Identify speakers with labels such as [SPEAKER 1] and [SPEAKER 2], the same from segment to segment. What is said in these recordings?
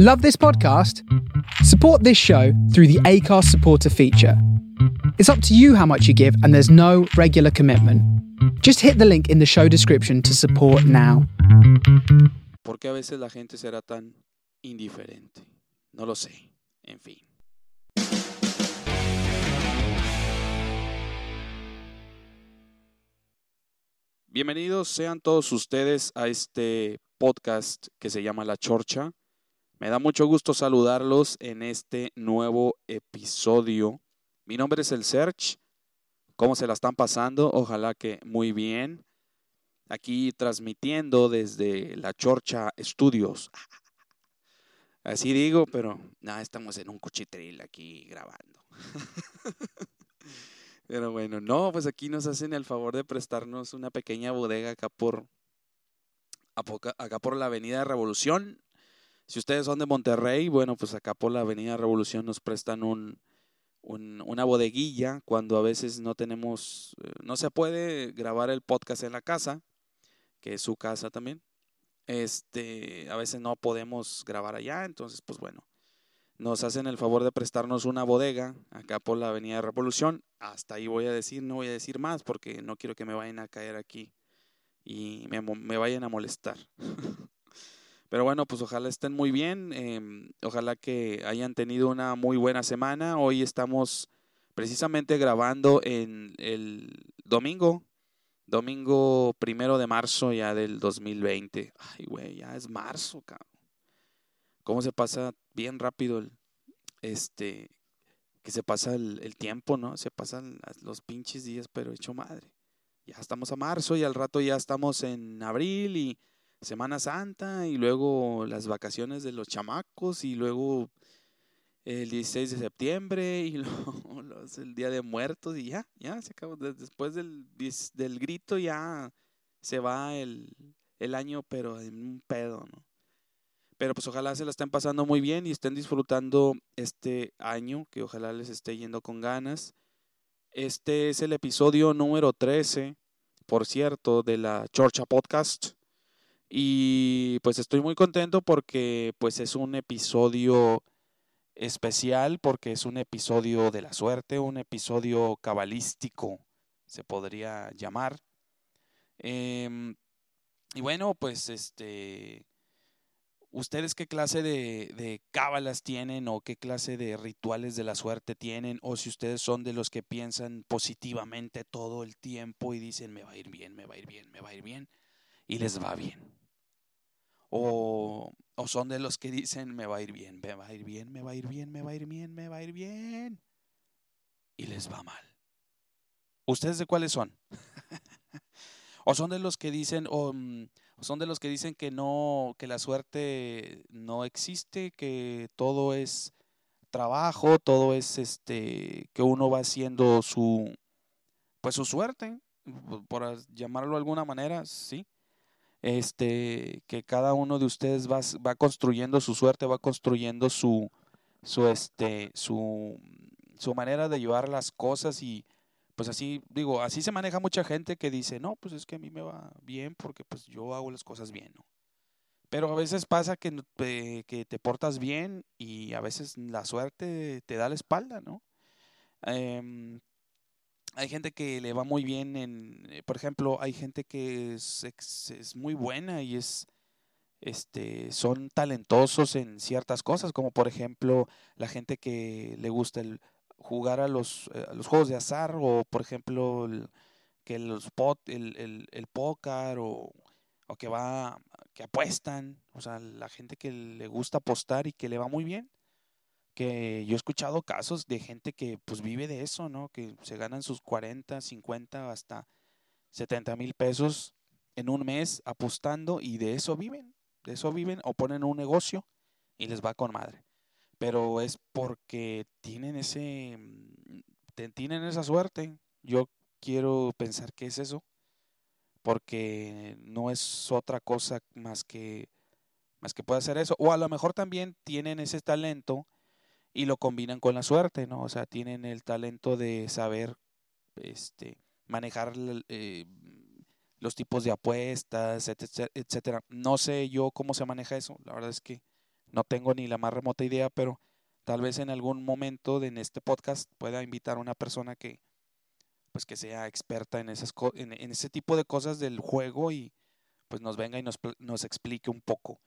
[SPEAKER 1] Love this podcast? Support this show through the ACARS supporter feature. It's up to you how much you give, and there's no regular commitment. Just hit the link in the show description to support now.
[SPEAKER 2] ¿Por qué a veces la gente será tan indiferente? No lo sé. En fin. Bienvenidos sean todos ustedes a este podcast que se llama La Chorcha. Me da mucho gusto saludarlos en este nuevo episodio. Mi nombre es el Search. ¿Cómo se la están pasando? Ojalá que muy bien. Aquí transmitiendo desde La Chorcha Studios. Así digo, pero nada, estamos en un cuchitril aquí grabando. Pero bueno, no, pues aquí nos hacen el favor de prestarnos una pequeña bodega acá por, acá por la Avenida Revolución. Si ustedes son de Monterrey, bueno, pues acá por la Avenida Revolución nos prestan un, una bodeguilla cuando a veces no tenemos, eh, no se puede grabar el podcast en la casa, que es su casa también. Este, a veces no podemos grabar allá, entonces pues bueno, nos hacen el favor de prestarnos una bodega acá por la Avenida Revolución. Hasta ahí voy a decir, no voy a decir más porque no quiero que me vayan a caer aquí y me, me vayan a molestar. Pero bueno, pues ojalá estén muy bien, em, ojalá que hayan tenido una muy buena semana. Hoy estamos precisamente grabando en el domingo, domingo primero de marzo ya del 2020. Ay, güey, ya es marzo, cabrón. ¿Cómo se pasa bien rápido el, este, que se pasa el, tiempo, ¿no? Se pasan los pinches días, pero hecho madre. Ya estamos a marzo y al rato ya estamos en abril y Semana Santa y luego las vacaciones de los chamacos y luego el 16 de septiembre y luego el Día de Muertos y ya, ya se acabó. Después del, del grito ya se va el, el año, pero en un pedo, ¿no? Pero pues ojalá se la estén pasando muy bien y estén disfrutando este año, que ojalá les esté yendo con ganas. Este es el episodio número 13, por cierto, de la Chorcha Podcast. Y pues estoy muy contento porque pues es un episodio especial, porque es un episodio de la suerte, un episodio cabalístico, se podría llamar. Em, y bueno, pues este ¿Ustedes qué clase de, de cábalas tienen o qué clase de rituales de la suerte tienen? O si ustedes son de los que piensan positivamente todo el tiempo y dicen, me va a ir bien, me va a ir bien, me va a ir bien, y les va bien. O, o son de los que dicen, me va a ir bien, me va a ir bien, me va a ir bien, me va a ir bien, me va a ir bien, y les va mal. ¿Ustedes de cuáles son? o son de los que dicen, oh, son de los que dicen que no, que la suerte no existe, que todo es trabajo, todo es este, que uno va haciendo su, pues su suerte, por llamarlo de alguna manera, sí. Este, que cada uno de ustedes va, va construyendo su suerte, va construyendo su, su, este, su, su manera de llevar las cosas y, pues así, digo, así se maneja mucha gente que dice, no, pues es que a mí me va bien porque pues yo hago las cosas bien, ¿no? Pero a veces pasa que, que te portas bien y a veces la suerte te da la espalda, ¿no? Em, hay gente que le va muy bien en, eh, por ejemplo, hay gente que es, es muy buena y es, este, son talentosos en ciertas cosas, como por ejemplo la gente que le gusta el jugar a los, eh, los juegos de azar o, por ejemplo, el, que los pot, el, el, el póker o, o, que va, que apuestan, o sea, la gente que le gusta apostar y que le va muy bien. Que yo he escuchado casos de gente que pues vive de eso, ¿no? Que se ganan sus 40, 50, hasta 70 mil pesos en un mes apostando y de eso viven, de eso viven o ponen un negocio y les va con madre pero es porque tienen ese mm, tienen esa suerte. Yo quiero pensar que es eso, porque no es otra cosa más que más que puede hacer eso, o a lo mejor también tienen ese talento y lo combinan con la suerte, ¿no? O sea, tienen el talento de saber este manejar eh, los tipos de apuestas, etcétera, etcétera. No sé yo cómo se maneja eso, la verdad es que no tengo ni la más remota idea, pero tal vez en algún momento de, en este podcast pueda invitar a una persona que pues que sea experta en esas en, en ese tipo de cosas del juego y pues nos venga y nos, nos explique un poco.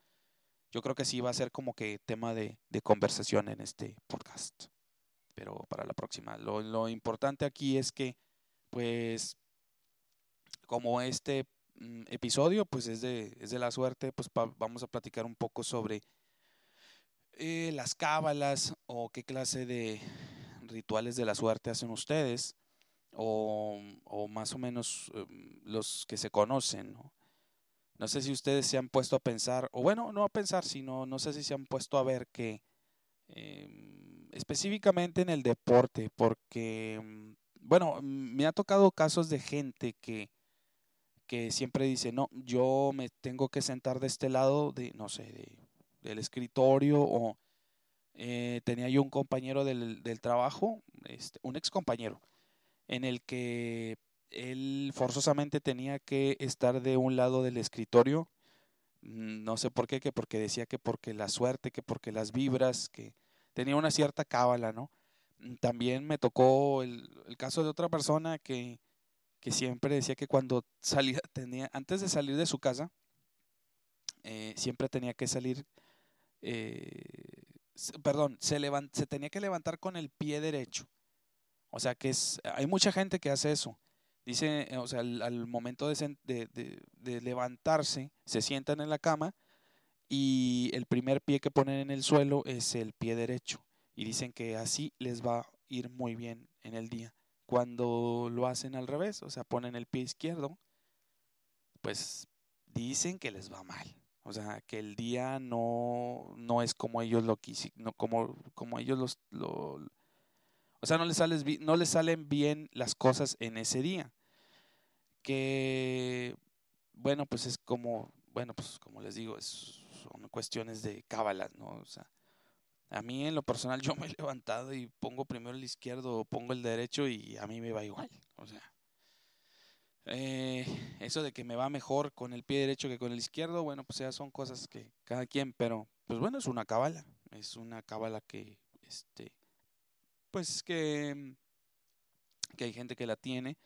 [SPEAKER 2] Yo creo que sí va a ser como que tema de, conversación en este podcast. Pero para la próxima. Lo, lo importante aquí es que, pues, como este mm, episodio, pues es de, es de la suerte, pues vamos a platicar un poco sobre eh, las cábalas o qué clase de rituales de la suerte hacen ustedes o, o más o menos em, los que se conocen. ¿no? No sé si ustedes se han puesto a pensar, o bueno, no a pensar, sino no sé si se han puesto a ver que em, específicamente en el deporte, porque, mm, bueno, me ha tocado casos de gente que, que siempre dice, no, yo me tengo que sentar de este lado de, no sé, de, del escritorio o eh, tenía yo un compañero del, del trabajo, este, un ex compañero, en el que él forzosamente tenía que estar de un lado del escritorio. Mm, no sé por qué, que porque decía que porque la suerte, que porque las vibras, que tenía una cierta cábala, ¿no? Mm, también me tocó el, caso de otra persona que, que, siempre decía que cuando salía, tenía, antes de salir de su casa, eh, siempre tenía que salir, eh, perdón, se, se tenía que levantar con el pie derecho. O sea que es, hay mucha gente que hace eso. Dice, eh, o sea, al, momento de, de, levantarse, se sientan en la cama y el primer pie que ponen en el suelo es el pie derecho. Y dicen que así les va a ir muy bien en el día. Cuando lo hacen al revés, o sea, ponen el pie izquierdo, pues dicen que les va mal. O sea, que el día no, no es como ellos lo quisieron, no, como, como ellos los, lo, o sea, no les, sales, no les salen bien las cosas en ese día. Que, bueno, pues es como, bueno, pues como les digo, son cuestiones de cábalas, ¿no? O sea, a mí en lo personal yo me he levantado y pongo primero el izquierdo o pongo el derecho y a mí me va igual. O sea, eh, eso de que me va mejor con el pie derecho que con el izquierdo, bueno, pues ya son cosas que cada quien, pero pues bueno, es una cábala, es una cábala que, este, pues que, que hay gente que la tiene,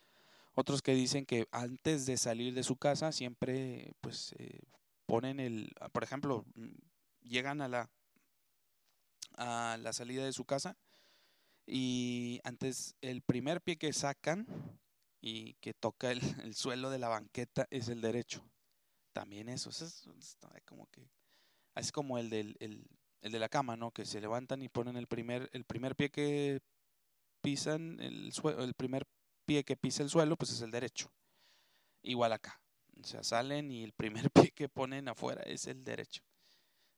[SPEAKER 2] otros que dicen que antes de salir de su casa siempre pues eh, ponen el, ah, por ejemplo, llegan a la a la salida de su casa y antes el primer pie que sacan y que toca el, el suelo de la banqueta es el derecho. También eso, es, como que es como el del el, el de la cama, ¿no? Que se levantan y ponen el primer, el primer pie que pisan el suelo, el primer pie que pisa el suelo, pues es el derecho. Igual acá. O sea, salen y el primer pie que ponen afuera es el derecho.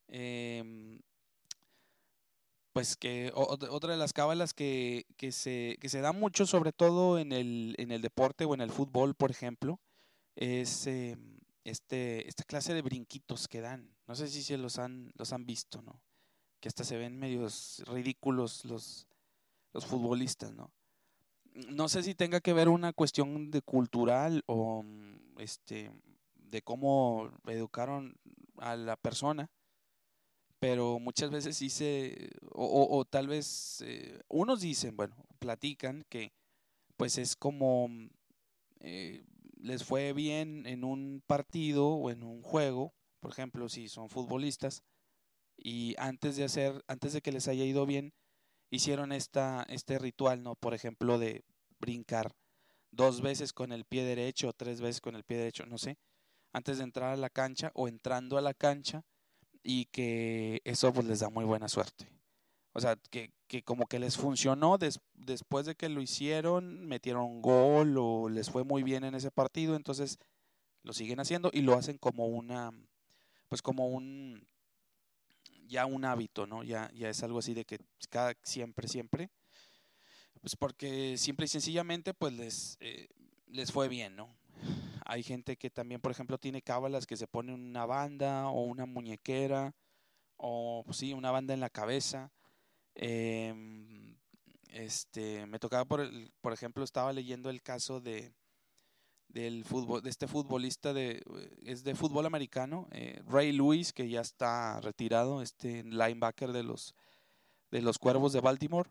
[SPEAKER 2] Em, pues que otra de las cábalas que, que, se, que se da mucho, sobre todo en el, en el deporte o en el fútbol, por ejemplo, es em, este, esta clase de brinquitos que dan. No sé si se los han, los han visto, ¿no? Que hasta se ven medios ridículos los, los futbolistas, ¿no? No sé si tenga que ver una cuestión de cultural o mm, este de cómo educaron a la persona, pero muchas veces sí se, o, tal vez eh, unos dicen, bueno, platican que pues es como mm, eh, les fue bien en un partido o en un juego, por ejemplo, si son futbolistas, y antes de hacer, antes de que les haya ido bien, hicieron esta, este ritual, ¿no? Por ejemplo, de brincar dos veces con el pie derecho o tres veces con el pie derecho, no sé, antes de entrar a la cancha o entrando a la cancha y que eso pues les da muy buena suerte. O sea, que, que como que les funcionó después de que lo hicieron, metieron gol o les fue muy bien en ese partido, entonces lo siguen haciendo y lo hacen como una, pues como un, ya un hábito, ¿no? Ya, ya es algo así de que cada, siempre, siempre, pues porque simple y sencillamente pues les, eh, les fue bien, ¿no? Hay gente que también, por ejemplo, tiene cábalas que se pone una banda o una muñequera o pues, sí, una banda en la cabeza. Em, este, me tocaba, por, por ejemplo, estaba leyendo el caso de, del fútbol, de este futbolista de, es de fútbol americano, eh, Ray Lewis, que ya está retirado, este linebacker de los, de los Cuervos de Baltimore,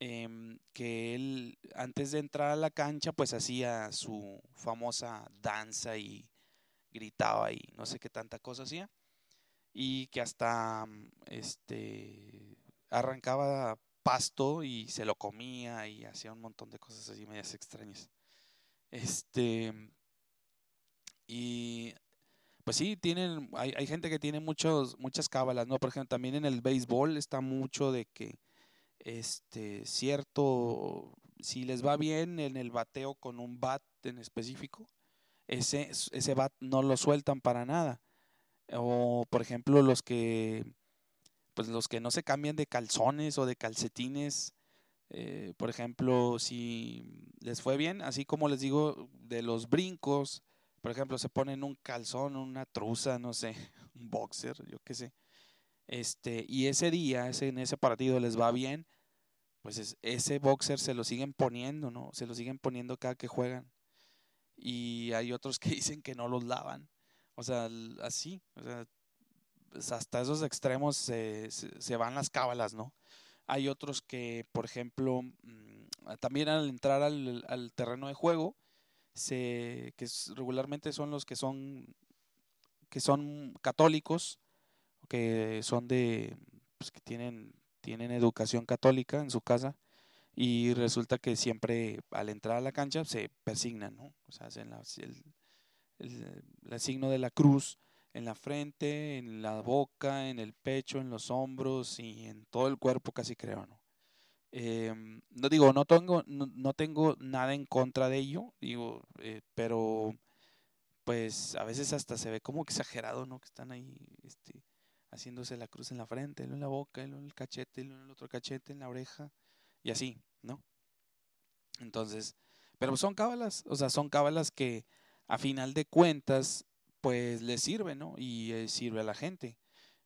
[SPEAKER 2] em, que él antes de entrar a la cancha pues hacía su famosa danza y gritaba y no sé qué tanta cosa hacía y que hasta este arrancaba pasto y se lo comía y hacía un montón de cosas así medias extrañas. Este y pues sí, tienen, hay, hay gente que tiene muchos, muchas cábalas, ¿no? Por ejemplo, también en el béisbol está mucho de que este cierto, si les va bien en el bateo con un bat en específico, ese, ese bat no lo sueltan para nada. O por ejemplo los que pues los que no se cambian de calzones o de calcetines, eh, por ejemplo, si les fue bien, así como les digo, de los brincos, por ejemplo, se ponen un calzón, una truza, no sé, un boxer, yo qué sé. Este, y ese día, ese, en ese partido les va bien, pues ese boxer se lo siguen poniendo, ¿no? Se lo siguen poniendo cada que juegan. Y hay otros que dicen que no los lavan. O sea, así, o sea, pues, hasta esos extremos se, se, van las cábalas, ¿no? Hay otros que, por ejemplo, mm, también al entrar al, al terreno de juego, se, que regularmente son los que son, que son católicos, que son de, pues que tienen, tienen educación católica en su casa, y resulta que siempre al entrar a la cancha se persignan, ¿no? O sea, hacen el, el, el, signo de la cruz en la frente, en la boca, en el pecho, en los hombros y en todo el cuerpo casi creo, ¿no? Eh, no digo, no tengo, no, no, tengo nada en contra de ello, digo, eh, pero pues a veces hasta se ve como exagerado, ¿no? Que están ahí, este, haciéndose la cruz en la frente, en la boca, en el cachete, en el otro cachete, en la oreja, y así, ¿no? Entonces, pero son cábalas, o sea, son cábalas que a final de cuentas pues le sirve, ¿no? Y eh, sirve a la gente.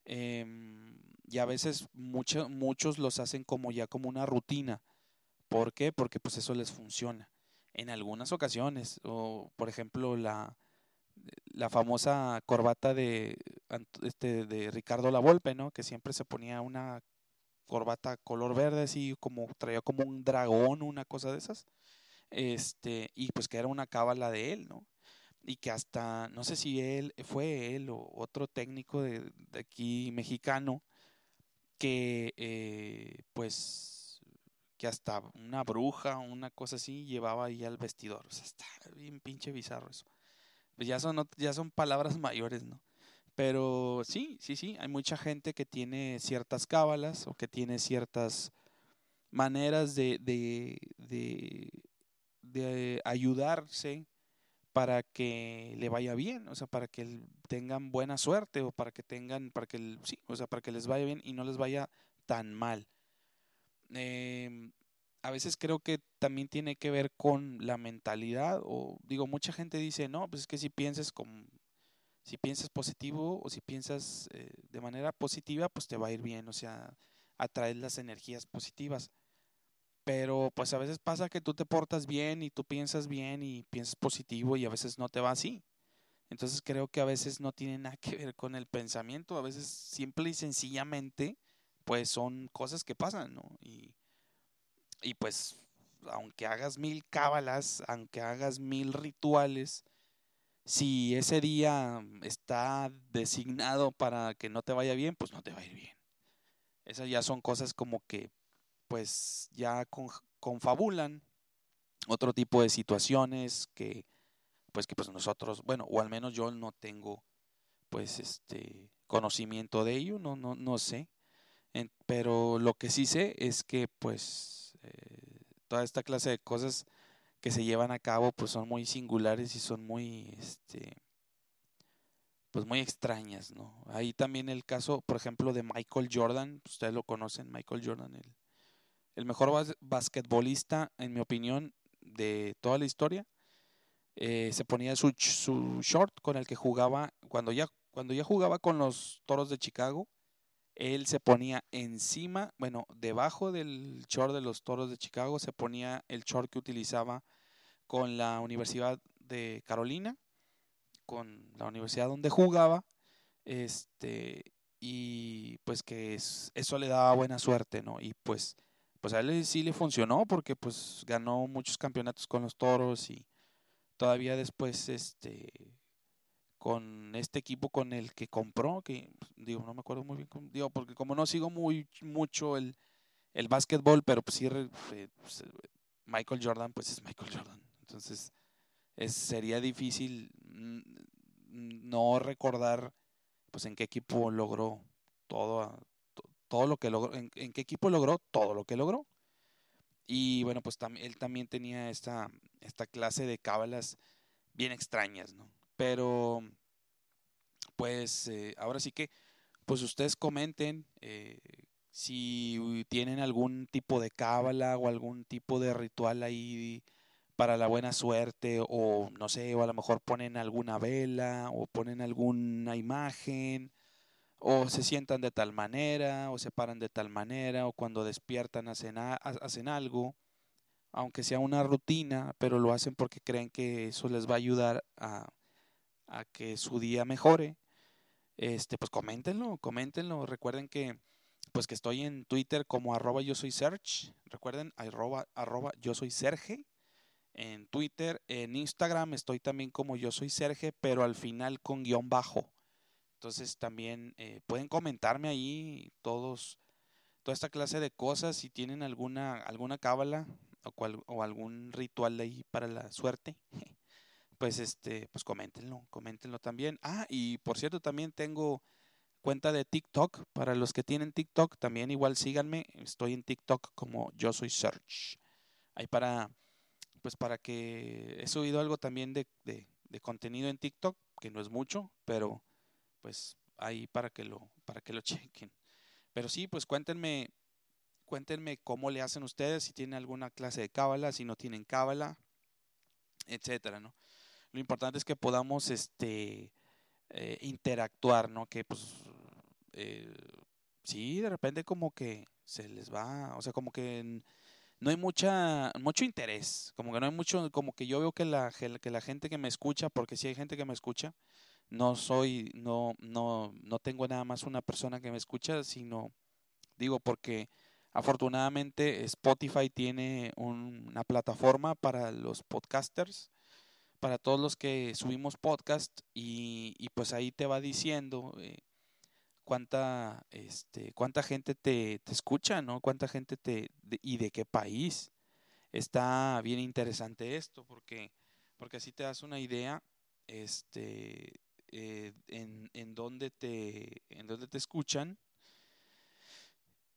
[SPEAKER 2] Eh, y a veces mucho, muchos los hacen como ya como una rutina. ¿Por qué? Porque pues eso les funciona. En algunas ocasiones, o por ejemplo la, la famosa corbata de, este, de Ricardo Lavolpe, ¿no? Que siempre se ponía una corbata color verde, así como traía como un dragón, una cosa de esas. Este, y pues que era una cábala de él, ¿no? Y que hasta, no sé si él, fue él o otro técnico de, aquí mexicano, que eh, pues, que hasta una bruja o una cosa así llevaba ahí al vestidor. O sea, está bien pinche bizarro eso. Pues ya son, ya son palabras mayores, ¿no? Pero sí, sí, sí, hay mucha gente que tiene ciertas cábalas o que tiene ciertas maneras de, de, de, de ayudarse para que le vaya bien, o sea, para que tengan buena suerte o para que tengan, para que, sí, o sea, para que les vaya bien y no les vaya tan mal. Eh, a veces creo que también tiene que ver con la mentalidad o digo, mucha gente dice, no, pues es que si piensas con, si piensas positivo o si piensas eh, de manera positiva, pues te va a ir bien, o sea, atraes las energías positivas. Pero pues a veces pasa que tú te portas bien y tú piensas bien y piensas positivo y a veces no te va así. Entonces creo que a veces no tiene nada que ver con el pensamiento, a veces simple y sencillamente pues son cosas que pasan, ¿no? Y, y pues aunque hagas mil cábalas, aunque hagas mil rituales, si ese día está designado para que no te vaya bien, pues no te va a ir bien. Esas ya son cosas como que pues ya confabulan otro tipo de situaciones que pues que pues nosotros, bueno, o al menos yo no tengo pues este conocimiento de ello, no, no, no sé. pero lo que sí sé es que pues eh, toda esta clase de cosas que se llevan a cabo pues son muy singulares y son muy este pues muy extrañas, ¿no? Ahí también el caso, por ejemplo, de Michael Jordan, ustedes lo conocen, Michael Jordan, el el mejor basquetbolista, en mi opinión, de toda la historia. Eh, se ponía su, su, short con el que jugaba, cuando ya, cuando ya jugaba con los Toros de Chicago, él se ponía encima, bueno, debajo del short de los Toros de Chicago, se ponía el short que utilizaba con la Universidad de Carolina, con la universidad donde jugaba, este, y pues que eso le daba buena suerte, ¿no? Y pues, pues a él sí le funcionó porque pues ganó muchos campeonatos con los toros y todavía después, este, con este equipo con el que compró, que digo, no me acuerdo muy bien, digo, porque como no sigo muy mucho el, el básquetbol, pero pues sí, eh, pues, Michael Jordan, pues es Michael Jordan. Entonces, es, sería difícil no recordar pues en qué equipo logró todo, todo lo que logró, en, qué equipo logró todo lo que logró. Y bueno, pues él también tenía esta, esta clase de cábalas bien extrañas, ¿no? Pero, pues eh, ahora sí que, pues ustedes comenten eh, si tienen algún tipo de cábala o algún tipo de ritual ahí para la buena suerte o no sé, o a lo mejor ponen alguna vela o ponen alguna imagen o se sientan de tal manera o se paran de tal manera o cuando despiertan hacen, hacen algo, aunque sea una rutina, pero lo hacen porque creen que eso les va a ayudar a, a que su día mejore. Este, pues coméntenlo, coméntenlo. Recuerden que pues que estoy en Twitter como arroba yo soy search. Recuerden, arroba, arroba yo soy Serge en Twitter, en Instagram estoy también como yo soy Serge, pero al final con guion bajo. Entonces también eh, pueden comentarme ahí todos, toda esta clase de cosas, si tienen alguna, alguna cábala o, o algún ritual de ahí para la suerte, pues este, pues coméntenlo, coméntenlo también. Ah, y por cierto, también tengo cuenta de TikTok. Para los que tienen TikTok, también igual síganme. Estoy en TikTok como yo soy Search. Ahí para pues para que he subido algo también de, contenido en TikTok, que no es mucho, pero pues ahí para que lo, para que lo chequen. Pero sí, pues cuéntenme, cuéntenme cómo le hacen ustedes, si tienen alguna clase de cábala, si no tienen cábala, etcétera, ¿no? Lo importante es que podamos este eh, interactuar, ¿no? Que pues eh, sí, de repente como que se les va, o sea, como que no hay mucha, mucho interés, como que no hay mucho, como que yo veo que la, que la gente que me escucha, porque si hay gente que me escucha, no soy, no, no, no tengo nada más una persona que me escucha, sino, digo, porque afortunadamente Spotify tiene una plataforma para los podcasters, para todos los que subimos podcast y, y pues ahí te va diciendo eh, cuánta, este, cuánta gente te, te escucha, ¿no? Cuánta gente te, y de qué país. Está bien interesante esto, porque, porque así te das una idea, este, eh, en, en dónde te, en dónde te escuchan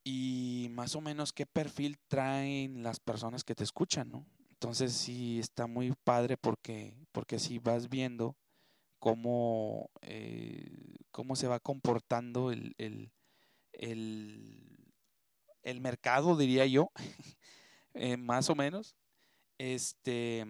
[SPEAKER 2] y más o menos qué perfil traen las personas que te escuchan, ¿no? Entonces sí está muy padre porque, porque así vas viendo cómo, eh, cómo se va comportando el, el, el, mercado, diría yo, eh, más o menos. Este,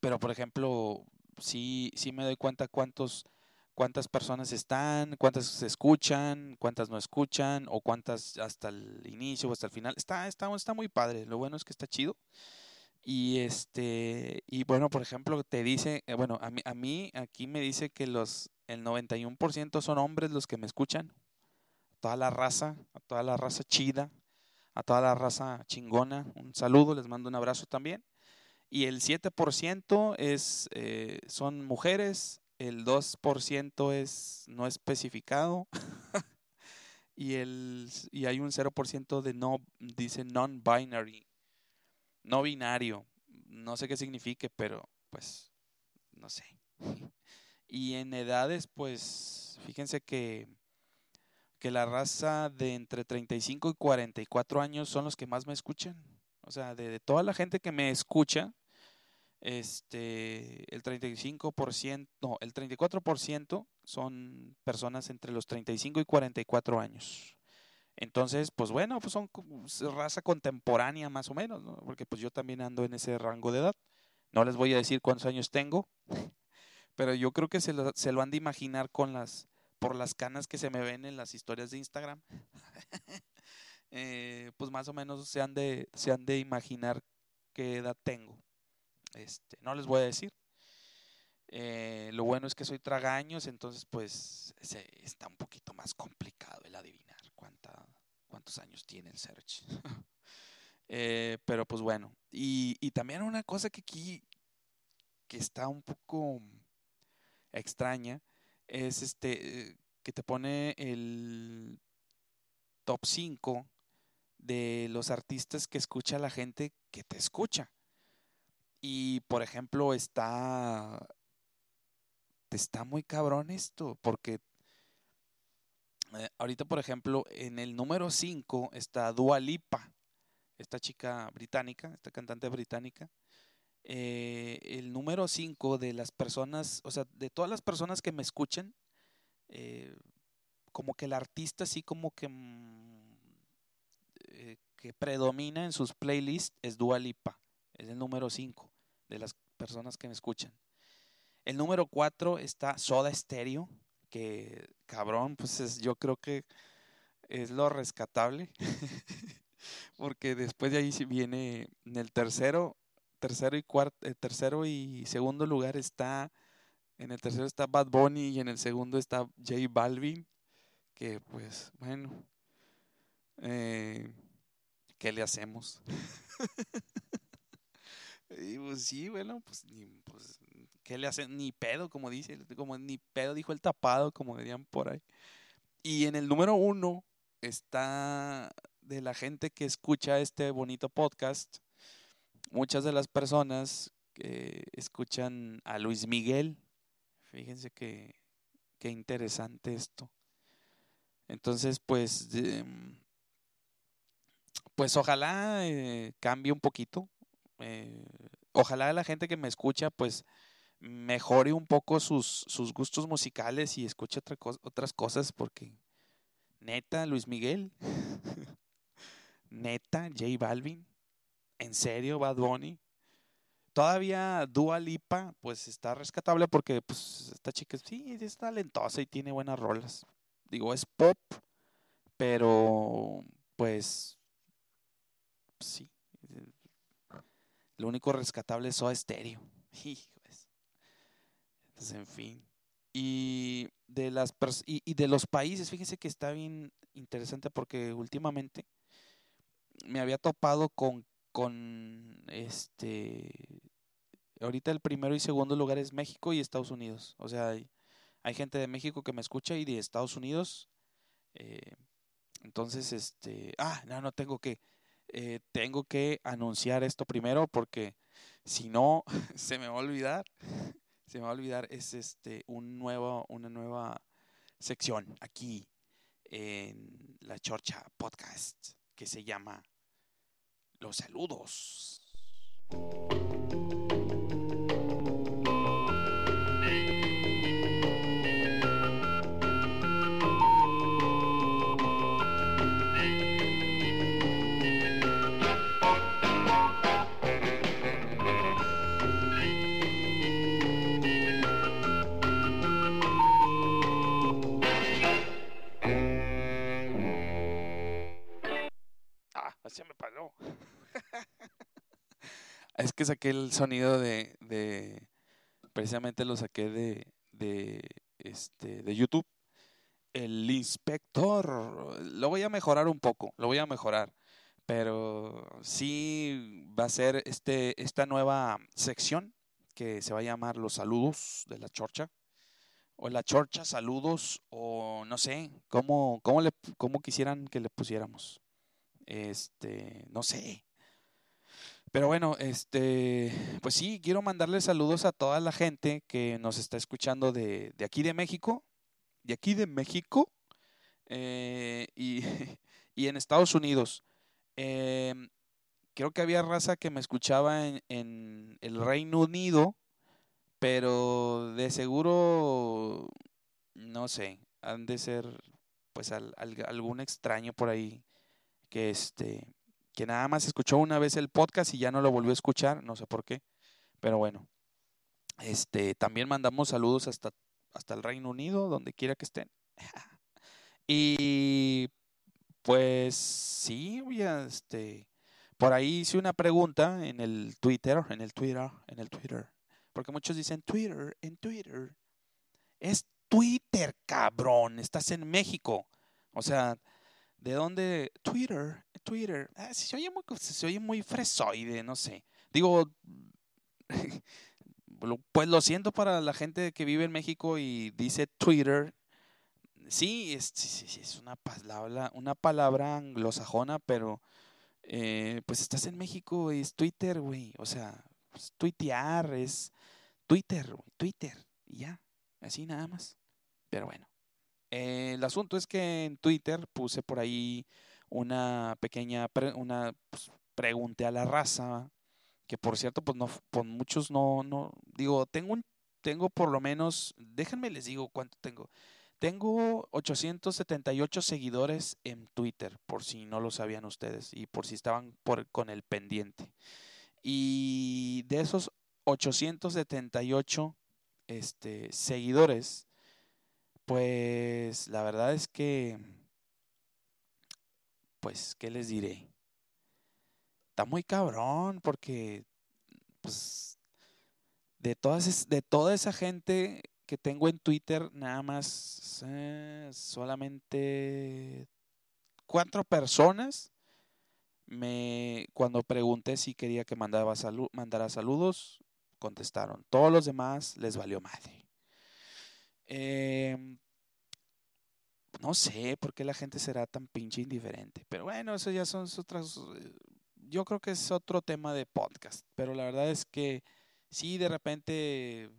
[SPEAKER 2] pero por ejemplo, sí, sí me doy cuenta cuántos, cuántas personas están, cuántas se escuchan, cuántas no escuchan, o cuántas hasta el inicio o hasta el final. Está, está, está muy padre. Lo bueno es que está chido. Y este, y bueno, por ejemplo, te dice, eh, bueno, a mí, a mí aquí me dice que los, el 91% son hombres los que me escuchan. Toda la raza, a toda la raza chida, a toda la raza chingona. Un saludo, les mando un abrazo también. Y el 7% es, eh, son mujeres, el 2% es no especificado. y, el, y hay un 0% de no, dice non-binary no binario. No sé qué signifique, pero pues no sé. Y en edades, pues fíjense que, que la raza de entre 35 y 44 años son los que más me escuchan. O sea, de, toda la gente que me escucha, este, el 35%, no, el 34% son personas entre los 35 y 44 años. Entonces, pues bueno, pues son raza contemporánea más o menos, ¿no? porque pues yo también ando en ese rango de edad. No les voy a decir cuántos años tengo, pero yo creo que se lo, se lo han de imaginar con las, por las canas que se me ven en las historias de Instagram. eh, pues más o menos se han, de, se han de imaginar qué edad tengo. Este, no les voy a decir. Eh, lo bueno es que soy tragaños, entonces pues se, está un poquito más complicado el adivinar cuánta, cuántos años tiene el Search. Eh, pero pues bueno, y, y, también una cosa que aquí que está un poco extraña es este que te pone el top 5 de los artistas que escucha la gente que te escucha. Y por ejemplo, está está muy cabrón esto, porque eh, ahorita, por ejemplo, en el número 5 está Dua Lipa, esta chica británica, esta cantante británica. Eh, el número 5 de las personas, o sea, de todas las personas que me escuchan, eh, como que el artista así como que, mm, que predomina en sus playlists es Dua Lipa, es el número 5 de las personas que me escuchan. El número 4 está Soda Stereo, que cabrón, pues es, yo creo que es lo rescatable. Porque después de ahí viene en el tercero, tercero y cuarto, eh, tercero y segundo lugar está, en el tercero está Bad Bunny y en el segundo está J Balvin, que pues bueno, eh, ¿qué le hacemos? y pues sí, bueno, pues, pues ¿qué le hacen? Ni pedo, como dice, como ni pedo dijo el tapado, como dirían por ahí. Y en el número uno está de la gente que escucha este bonito podcast, muchas de las personas que escuchan a Luis Miguel. Fíjense que, qué interesante esto. Entonces, pues, pues ojalá eh, cambie un poquito. Eh, ojalá la gente que me escucha, pues, mejore un poco sus, sus gustos musicales y escuche otra otras cosas porque neta, Luis Miguel, neta, J Balvin, en serio, Bad Bunny. Todavía Dua Lipa, pues está rescatable porque pues esta chica sí es talentosa y tiene buenas rolas. Digo, es pop, pero pues sí. Lo único rescatable es Soda Stereo. en fin. Y de, las y, de los países, fíjense que está bien interesante porque últimamente me había topado con, con este, ahorita el primero y segundo lugar es México y Estados Unidos. O sea, hay, hay gente de México que me escucha y de Estados Unidos. Eh, entonces, este, ah, no, no tengo que, eh, tengo que anunciar esto primero porque si no, se me va a olvidar se me va a olvidar, es este un nuevo, una nueva sección aquí en la Chorcha Podcast que se llama Los saludos. es que saqué el sonido de, de precisamente lo saqué de, de, este, de YouTube. El inspector, lo voy a mejorar un poco, lo voy a mejorar, pero sí va a ser este, esta nueva sección que se va a llamar los saludos de la chorcha, o la chorcha saludos, o no sé, cómo, cómo, le, cómo quisieran que le pusiéramos. Este, no sé, pero bueno, este, pues sí, quiero mandarle saludos a toda la gente que nos está escuchando de, de aquí de México, de aquí de México eh, y, y, en Estados Unidos. Em, creo que había raza que me escuchaba en, en, el Reino Unido, pero de seguro, no sé, han de ser pues algún extraño por ahí que este que nada más escuchó una vez el podcast y ya no lo volvió a escuchar, no sé por qué, pero bueno. Este, también mandamos saludos hasta, hasta el Reino Unido, donde quiera que estén. y pues sí, este, por ahí hice una pregunta en el Twitter, en el Twitter, en el Twitter. Porque muchos dicen Twitter, en Twitter. Es Twitter, cabrón. Estás en México. O sea, ¿de dónde? Twitter, Twitter. Ah, se, oye muy, se oye muy fresoide, no sé. Digo, pues lo siento para la gente que vive en México y dice Twitter. Sí, es, es una palabra, una palabra anglosajona, pero eh, pues estás en México y es Twitter, güey. O sea, pues, tuitear es Twitter, güey, Twitter. Y ya, así nada más. Pero bueno. Eh, el asunto es que en Twitter puse por ahí una pequeña, una, pues, pregunté a la raza, que por cierto, pues no, por muchos no, no, digo, tengo un, tengo por lo menos, déjenme les digo cuánto tengo. Tengo 878 seguidores en Twitter, por si no lo sabían ustedes y por si estaban por, con el pendiente. Y de esos 878 este, seguidores, pues la verdad es que, pues, ¿qué les diré? Está muy cabrón porque, pues, de, todas, de toda esa gente que tengo en Twitter, nada más eh, solamente cuatro personas me cuando pregunté si quería que mandara, mandara saludos, contestaron. Todos los demás les valió madre. Em, no sé por qué la gente será tan pinche indiferente. Pero bueno, eso ya son otras. Eh, yo creo que es otro tema de podcast. Pero la verdad es que sí, de repente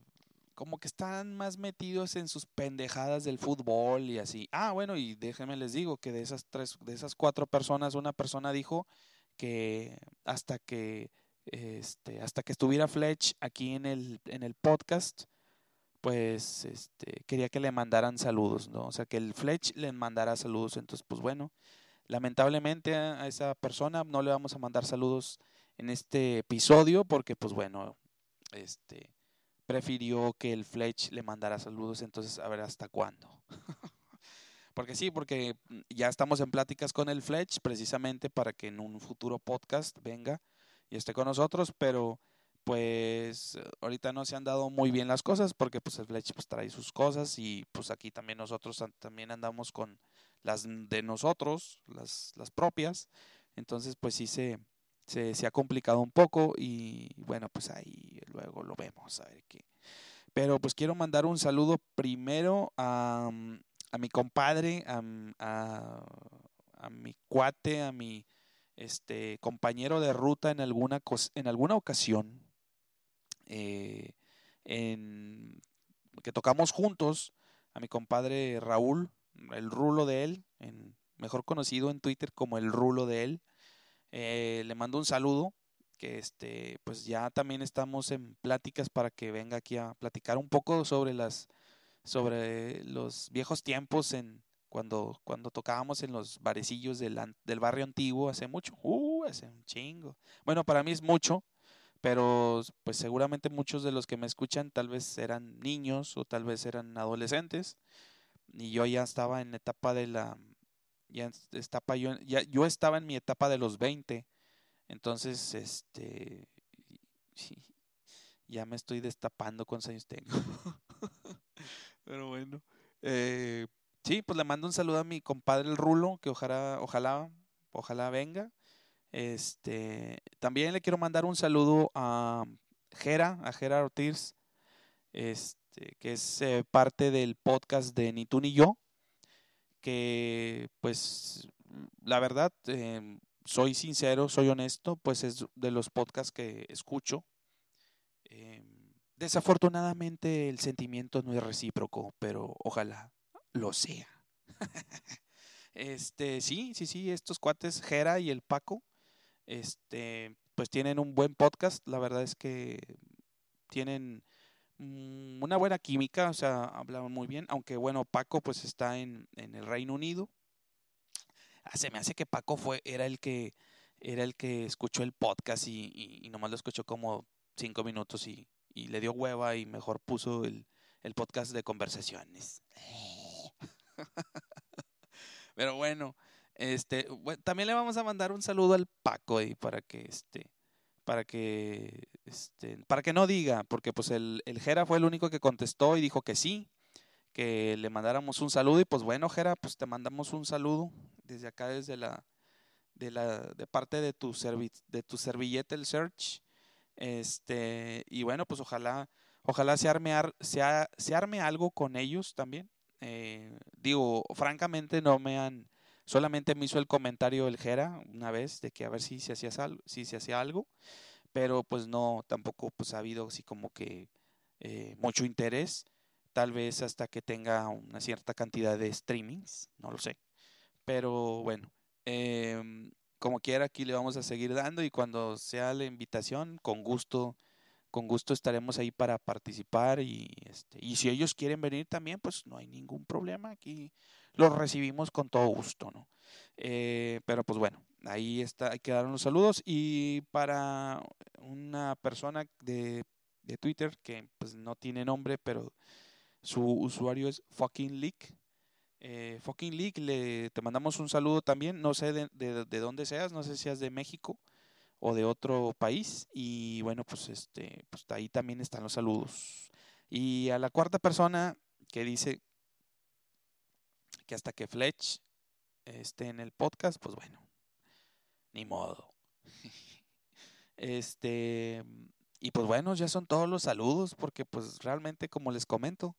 [SPEAKER 2] como que están más metidos en sus pendejadas del fútbol y así. Ah, bueno, y déjenme les digo que de esas tres, de esas cuatro personas, una persona dijo que hasta que este, hasta que estuviera Fletch aquí en el, en el podcast, pues este, quería que le mandaran saludos, ¿no? O sea, que el Fletch le mandara saludos. Entonces, pues bueno, lamentablemente a esa persona no le vamos a mandar saludos en este episodio porque, pues bueno, este, prefirió que el Fletch le mandara saludos, entonces a ver hasta cuándo. porque sí, porque ya estamos en pláticas con el Fletch precisamente para que en un futuro podcast venga y esté con nosotros, pero pues ahorita no se han dado muy bien las cosas porque pues el Fletch pues trae sus cosas y pues aquí también nosotros también andamos con las de nosotros, las, las propias, entonces pues sí se, se, ha complicado un poco y bueno, pues ahí luego lo vemos, a ver qué. Pero pues quiero mandar un saludo primero a, mm, a mi compadre, a, mm, a, a, mi cuate, a mi este, compañero de ruta en alguna, en alguna ocasión, eh, que tocamos juntos, a mi compadre Raúl, el rulo de él, en, mejor conocido en Twitter como el rulo de él. Eh, le mando un saludo, que este, pues ya también estamos en pláticas para que venga aquí a platicar un poco sobre las, sobre los viejos tiempos en cuando, cuando tocábamos en los barecillos del, del barrio antiguo hace mucho, uh, hace un chingo. Bueno, para mí es mucho, pero pues seguramente muchos de los que me escuchan tal vez eran niños o tal vez eran adolescentes y yo ya estaba en etapa de la ya estaba yo, ya, yo estaba en mi etapa de los 20, entonces, este, ya me estoy destapando con años tengo. Pero bueno, eh, sí, pues le mando un saludo a mi compadre el Rulo, que ojalá, ojalá, ojalá venga. Este, también le quiero mandar un saludo a Jera, a Jera Ortiz, este, que es eh, parte del podcast de Ni tú ni yo que pues la verdad, em, soy sincero, soy honesto, pues es de los podcasts que escucho. Em, desafortunadamente el sentimiento no es recíproco, pero ojalá lo sea. este, sí, sí, sí, estos cuates, Jera y el Paco, este, pues tienen un buen podcast. La verdad es que tienen una buena química, o sea, hablaban muy bien, aunque bueno, Paco pues está en, en el Reino Unido. Ah, se me hace que Paco fue, era el que, era el que escuchó el podcast y, y, nomás lo escuchó como cinco minutos y, y, le dio hueva y mejor puso el, el podcast de conversaciones. Pero bueno, Este, también le vamos a mandar un saludo al Paco ahí para que este para que este, para que no diga, porque pues el, el Jera fue el único que contestó y dijo que sí, que le mandáramos un saludo y pues bueno, Jera, pues te mandamos un saludo desde acá desde la de la de parte de tu de tu servilleta el search. Este, y bueno, pues ojalá ojalá se arme se, se arme algo con ellos también. Eh, digo, francamente no me han Solamente me hizo el comentario el Jera una vez de que a ver si se hacía, si se hacía algo, pero pues no, tampoco pues ha habido así como que eh, mucho interés, tal vez hasta que tenga una cierta cantidad de streamings, no lo sé. Pero bueno, em, como quiera aquí le vamos a seguir dando y cuando sea la invitación, con gusto con gusto estaremos ahí para participar y, este, y si ellos quieren venir también, pues no hay ningún problema. Aquí los recibimos con todo gusto, ¿no? Eh, pero pues bueno, ahí está, quedaron los saludos y para una persona de, de Twitter que pues no tiene nombre, pero su usuario es fucking leak. Eh, fucking leak, le, te mandamos un saludo también, no sé de, de, de dónde seas, no sé si seas de México o de otro país. Y bueno, pues este, pues ahí también están los saludos. Y a la cuarta persona que dice que hasta que Fletch esté en el podcast, pues bueno, ni modo. Este, y pues bueno, ya son todos los saludos, porque pues realmente, como les comento,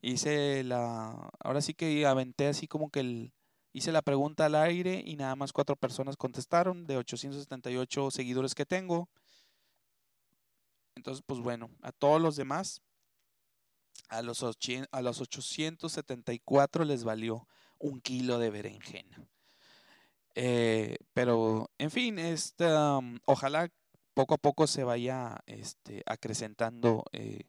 [SPEAKER 2] hice la, ahora sí que aventé así como que el, Hice la pregunta al aire y nada más cuatro personas contestaron de 878 seguidores que tengo. Entonces, pues bueno, a todos los demás, a los, a los 874 les valió un kilo de berenjena. Eh, pero, en fin, este, ojalá poco a poco se vaya este, acrecentando eh,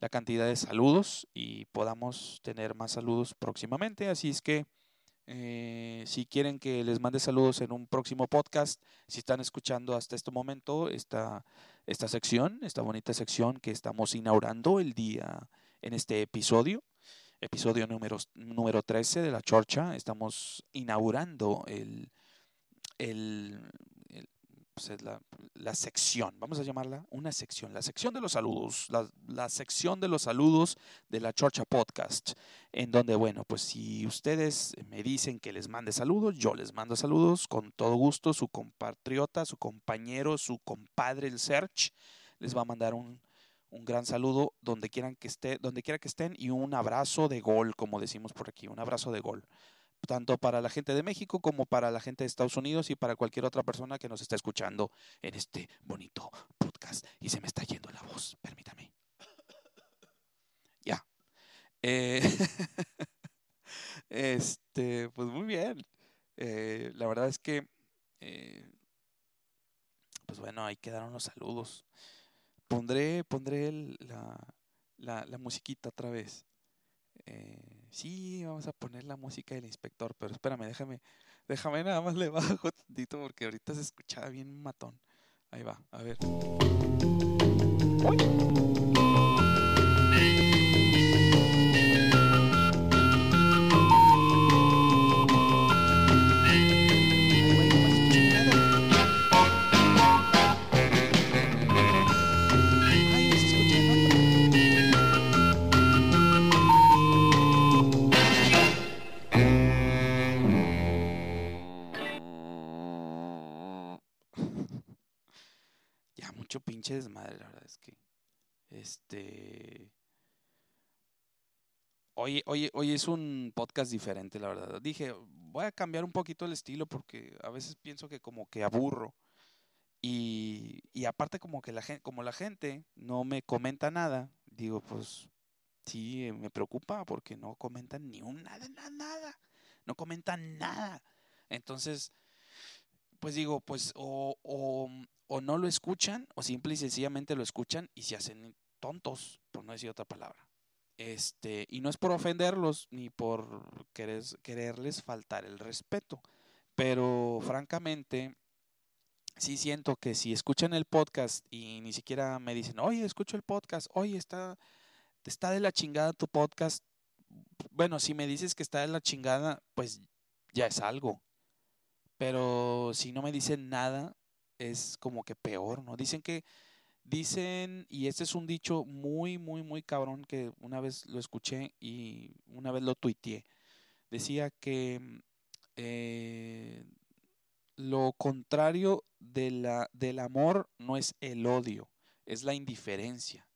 [SPEAKER 2] la cantidad de saludos y podamos tener más saludos próximamente. Así es que eh, si quieren que les mande saludos en un próximo podcast, si están escuchando hasta este momento esta, esta sección, esta bonita sección que estamos inaugurando el día en este episodio, episodio número, número 13 de la Chorcha, estamos inaugurando el, el, pues, la, la, sección, vamos a llamarla una sección, la sección de los saludos, la, la, sección de los saludos de la Chorcha Podcast, en donde, bueno, pues si ustedes me dicen que les mande saludos, yo les mando saludos con todo gusto, su compatriota, su compañero, su compadre, el Search, les va a mandar un, un gran saludo donde quieran que esté, donde quiera que estén y un abrazo de gol, como decimos por aquí, un abrazo de gol tanto para la gente de México como para la gente de Estados Unidos y para cualquier otra persona que nos está escuchando en este bonito podcast. Y se me está yendo la voz, permítame. Ya. Eh, este, pues muy bien. Eh, la verdad es que, eh, pues bueno, ahí quedaron los saludos. Pondré, pondré la, la, musiquita otra vez. Eh, sí, vamos a poner la música del inspector, pero espérame, déjame, déjame nada más le bajo tantito porque ahorita se escuchaba bien matón. Ahí va, a ver. Pinche desmadre, la verdad es que. Este. Hoy, hoy, hoy es un podcast diferente, la verdad. Dije, voy a cambiar un poquito el estilo porque a veces pienso que como que aburro. Y, y aparte como que la gente, como la gente no me comenta nada, digo, pues sí, me preocupa porque no comentan ni un nada, nada, nada. No comentan nada. Entonces, pues digo, pues o, o, no lo escuchan o simple y sencillamente lo escuchan y se hacen tontos, por no decir otra palabra. Este, y no es por ofenderlos ni por querer, quererles faltar el respeto, pero francamente sí siento que si escuchan el podcast y ni siquiera me dicen, oye, escucho el podcast, oye, está, está de la chingada tu podcast. Bueno, si me dices que está de la chingada, pues ya es algo. Pero si no me dicen nada, es como que peor, ¿no? Dicen que, dicen, y este es un dicho muy, muy, muy cabrón que una vez lo escuché y una vez lo tuiteé. Decía que eh, lo contrario de la, del amor no es el odio, es la indiferencia.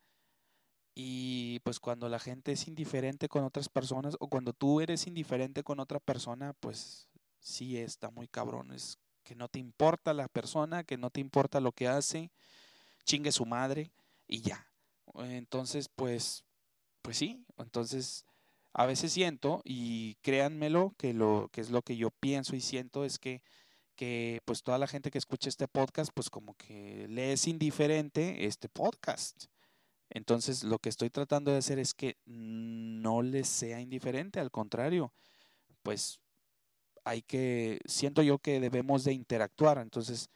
[SPEAKER 2] Y pues cuando la gente es indiferente con otras personas o cuando tú eres indiferente con otra persona, pues sí está muy cabrón. Es que no te importa la persona, que no te importa lo que hace, chingue su madre y ya. Entonces, pues, pues sí, entonces a veces siento, y créanmelo, que lo que es lo que yo pienso y siento es que, que pues toda la gente que escucha este podcast, pues como que le es indiferente este podcast. Entonces, lo que estoy tratando de hacer es que no les sea indiferente, al contrario, pues hay que, siento yo que debemos de interactuar. Entonces,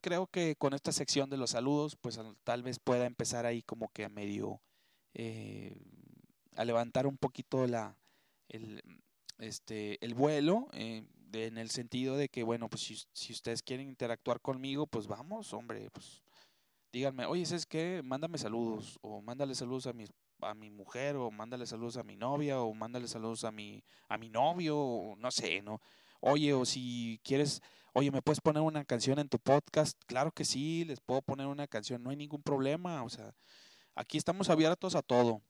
[SPEAKER 2] creo que con esta sección de los saludos, pues tal vez pueda empezar ahí como que a medio, eh, a levantar un poquito la, el, este, el vuelo, eh, en el sentido de que, bueno, pues si, si ustedes quieren interactuar conmigo, pues vamos, hombre, pues díganme, oye, ¿sabes qué? Mándame saludos o mándale saludos a mi, a mi mujer o mándale saludos a mi novia o mándale saludos a mi, a mi novio o no sé, ¿no? Oye, o si quieres, oye, ¿me puedes poner una canción en tu podcast? Claro que sí, les puedo poner una canción, no hay ningún problema, o sea, aquí estamos abiertos a todo.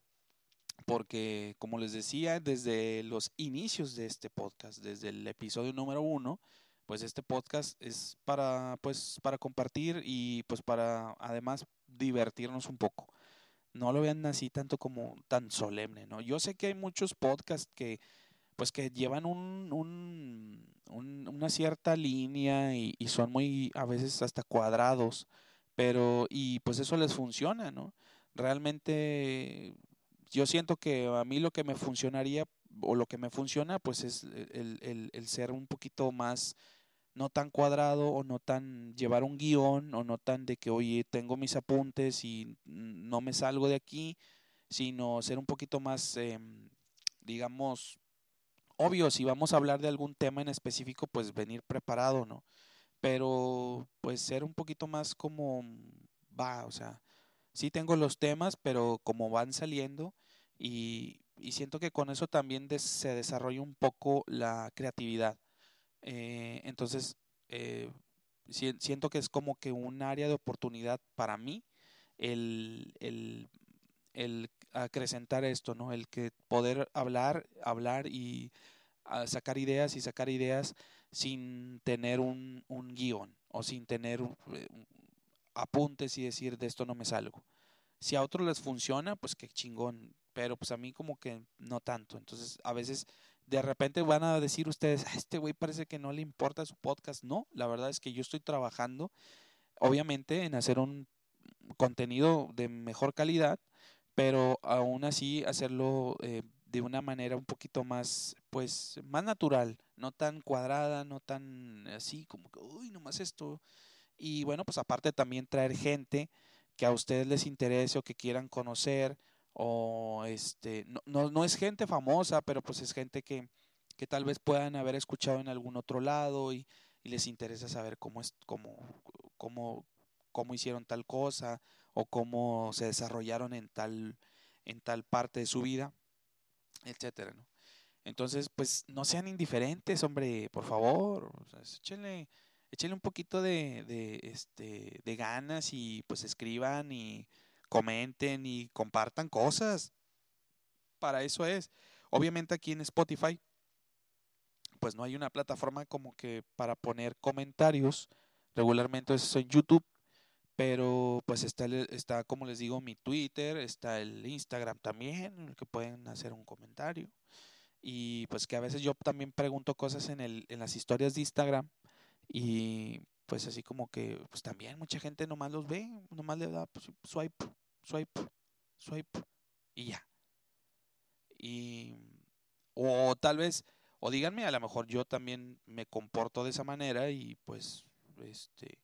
[SPEAKER 2] Porque, como les decía, desde los inicios de este podcast, desde el episodio número uno, pues este podcast es para pues para compartir y pues para además divertirnos un poco. No lo vean así tanto como tan solemne, ¿no? Yo sé que hay muchos podcasts que pues que llevan un, un, una cierta línea y, y, son muy a veces hasta cuadrados, pero y pues eso les funciona, ¿no? Realmente yo siento que a mí lo que me funcionaría o lo que me funciona pues es el, el, el ser un poquito más no tan cuadrado o no tan llevar un guion o no tan de que, oye, tengo mis apuntes y no me salgo de aquí, sino ser un poquito más, em, digamos, obvio, si vamos a hablar de algún tema en específico, pues venir preparado, ¿no? Pero pues ser un poquito más como va, o sea, sí tengo los temas, pero como van saliendo y, y siento que con eso también se desarrolla un poco la creatividad eh, entonces, eh, siento que es como que un área de oportunidad para mí el, el, acrecentar esto, ¿no? El que poder hablar, hablar y ah, sacar ideas y sacar ideas sin tener un, un guion o sin tener eh, apuntes y decir de esto no me salgo. Si a otros les funciona, pues qué chingón, pero pues a mí como que no tanto. Entonces, a veces de repente van a decir ustedes, ah, este güey parece que no le importa su podcast. No, la verdad es que yo estoy trabajando, obviamente, en hacer un contenido de mejor calidad, pero aún así hacerlo eh, de una manera un poquito más, pues, más natural, no tan cuadrada, no tan así como que, uy, nomás esto. Y bueno, pues aparte también traer gente que a ustedes les interese o que quieran conocer o este, no, no, no, es gente famosa, pero pues es gente que, que tal vez puedan haber escuchado en algún otro lado y, y les interesa saber cómo, es, cómo, cómo, cómo hicieron tal cosa o cómo se desarrollaron en tal, en tal parte de su vida, etcétera, ¿no? Entonces, pues no sean indiferentes, hombre, por favor, o échenle, échenle un poquito de, de, este, de ganas y pues escriban y comenten y compartan cosas. Para eso es. Obviamente aquí en Spotify, pues no hay una plataforma como que para poner comentarios. Regularmente es en YouTube, pero pues está, está, como les digo, mi Twitter, está el Instagram también, en el que pueden hacer un comentario. Y pues que a veces yo también pregunto cosas en, el, en las historias de Instagram y pues así como que pues también mucha gente nomás los ve, nomás le da pues, swipe, swipe, swipe y ya. Y o tal vez o díganme, a lo mejor yo también me comporto de esa manera y pues este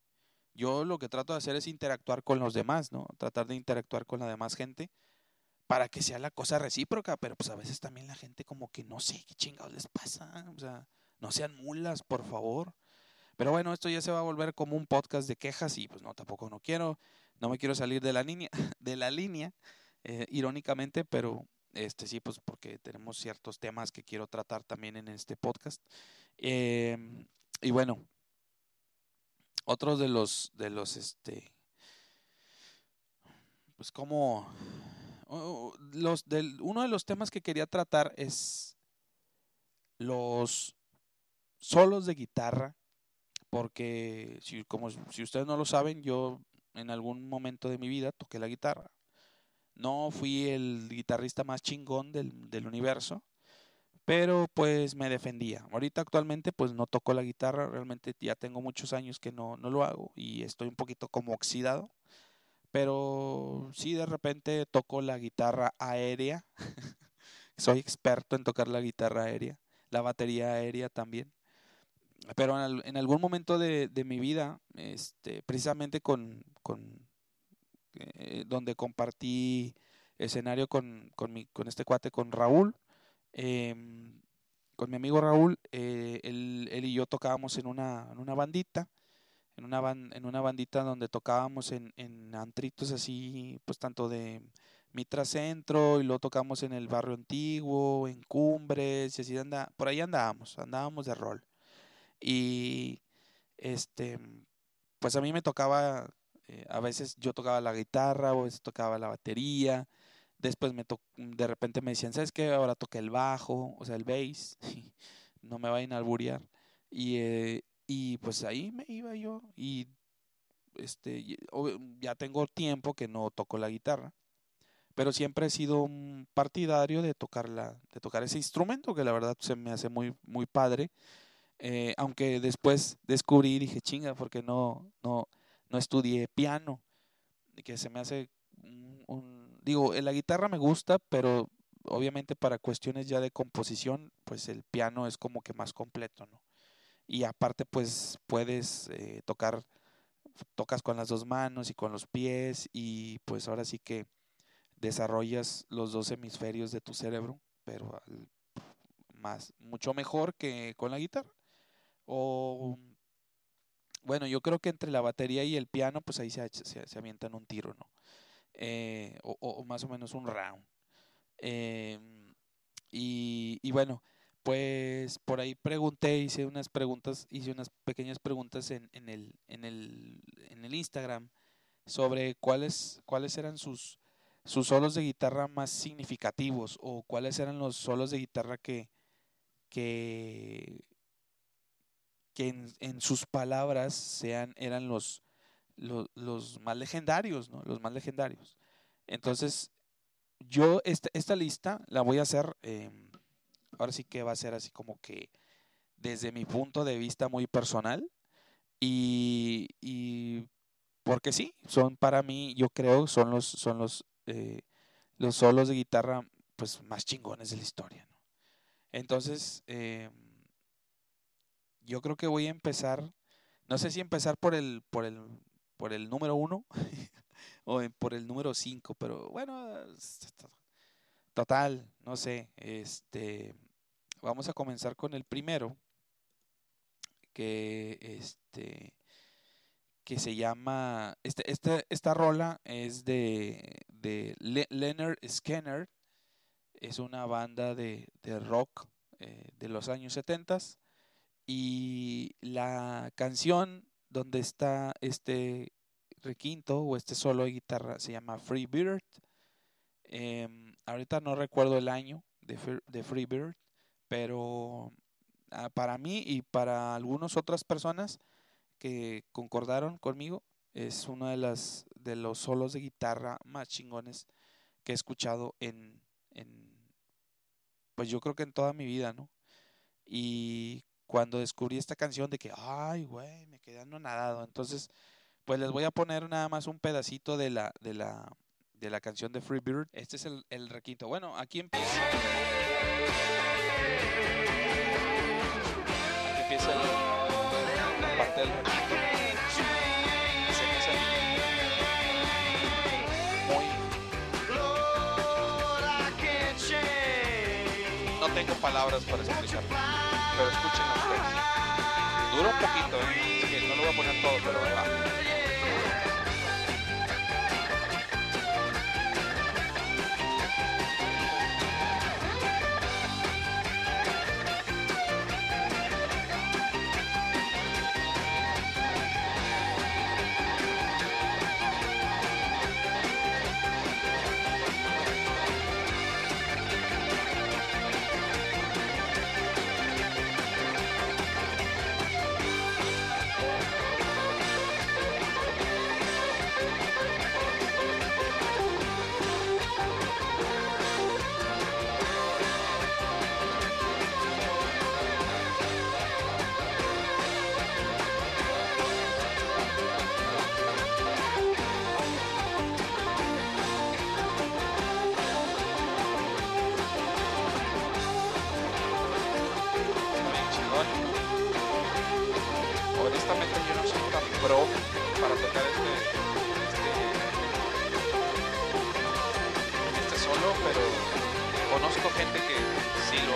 [SPEAKER 2] yo lo que trato de hacer es interactuar con los demás, ¿no? Tratar de interactuar con la demás gente para que sea la cosa recíproca, pero pues a veces también la gente como que no sé qué chingados les pasa, o sea, No sean mulas, por favor. Pero bueno, esto ya se va a volver como un podcast de quejas y pues no, tampoco no quiero, no me quiero salir de la línea, de la línea, eh, irónicamente, pero este sí, pues porque tenemos ciertos temas que quiero tratar también en este podcast. Em, y bueno, otros de los, de los, este, pues como, los del, uno de los temas que quería tratar es los solos de guitarra, porque si, como si ustedes no lo saben, yo en algún momento de mi vida toqué la guitarra. No fui el guitarrista más chingón del, del universo, pero pues me defendía. Ahorita actualmente pues no toco la guitarra, realmente ya tengo muchos años que no, no lo hago y estoy un poquito como oxidado, pero sí de repente toco la guitarra aérea, soy experto en tocar la guitarra aérea, la batería aérea también. Pero en, algún momento de, de, mi vida, este, precisamente con, con eh, donde compartí escenario con, con, mi, con este cuate, con Raúl, Em, con mi amigo Raúl, eh, él, él, y yo tocábamos en una, en una bandita, en una, en una bandita donde tocábamos en, en antritos así, pues tanto de Mitra Centro, y luego tocábamos en el barrio antiguo, en Cumbres, y así anda, por ahí andábamos, andábamos de rol. Y este, pues a mí me tocaba, eh, a veces yo tocaba la guitarra, a veces tocaba la batería, Después me de repente me decían, ¿sabes qué? Ahora toca el bajo, o sea, el bass, no me vayan a alburear. Y, eh, y pues ahí me iba yo y este, ya tengo tiempo que no toco la guitarra, pero siempre he sido un partidario de tocar, la, de tocar ese instrumento que la verdad se me hace muy, muy padre. Eh, aunque después descubrí y dije, chinga, porque no, no, no estudié piano, que se me hace un digo, la guitarra me gusta, pero obviamente para cuestiones ya de composición, pues el piano es como que más completo, ¿no? Y aparte, pues puedes eh, tocar, tocas con las dos manos y con los pies y pues ahora sí que desarrollas los dos hemisferios de tu cerebro, pero más, mucho mejor que con la guitarra. O bueno, yo creo que entre la batería y el piano, pues ahí se, se, se avientan un tiro, ¿no? Eh, o, más o menos un round. Em, y, bueno, pues por ahí pregunté, hice unas preguntas, hice unas pequeñas preguntas en, en, el, en, el, en el Instagram sobre cuáles, cuáles eran sus, sus solos de guitarra más significativos o cuáles eran los solos de guitarra que, que, que en, sus palabras sean, eran los, los, más legendarios, ¿no? Los más legendarios. Entonces, yo esta, esta lista la voy a hacer, em, ahora sí que va a ser así como que desde mi punto de vista muy personal y, y porque sí, son para mí, yo creo, son los, son los, eh, los solos de guitarra pues más chingones de la historia. Entonces, em, yo creo que voy a empezar, no sé si empezar por el, por el por el número uno o por el número cinco, pero bueno, total, no sé, este, vamos a comenzar con el primero, que este, que se llama, este, este, esta rola es de, de Leonard Skinner, es una banda de, de rock eh, de los años 70 y la canción donde está este requinto o este solo de guitarra se llama Free Bird. Em, ahorita no recuerdo el año de, Free Bird, pero ah, para mí y para algunas otras personas que concordaron conmigo, es uno de, las, de los solos de guitarra más chingones que he escuchado en, en, pues yo creo que en toda mi vida, ¿no? Y cuando descubrí esta canción de que, ay, güey, me quedé nadado. Entonces, pues les voy a poner nada más un pedacito de la, de la, de la canción de Free Bird. Este es el, el requinto. Bueno, aquí empieza. Aquí empieza la parte del. No tengo palabras para explicarlo. Pero escúchenlo ustedes. Dura un poquito, ¿eh? No lo voy a poner todo, pero va.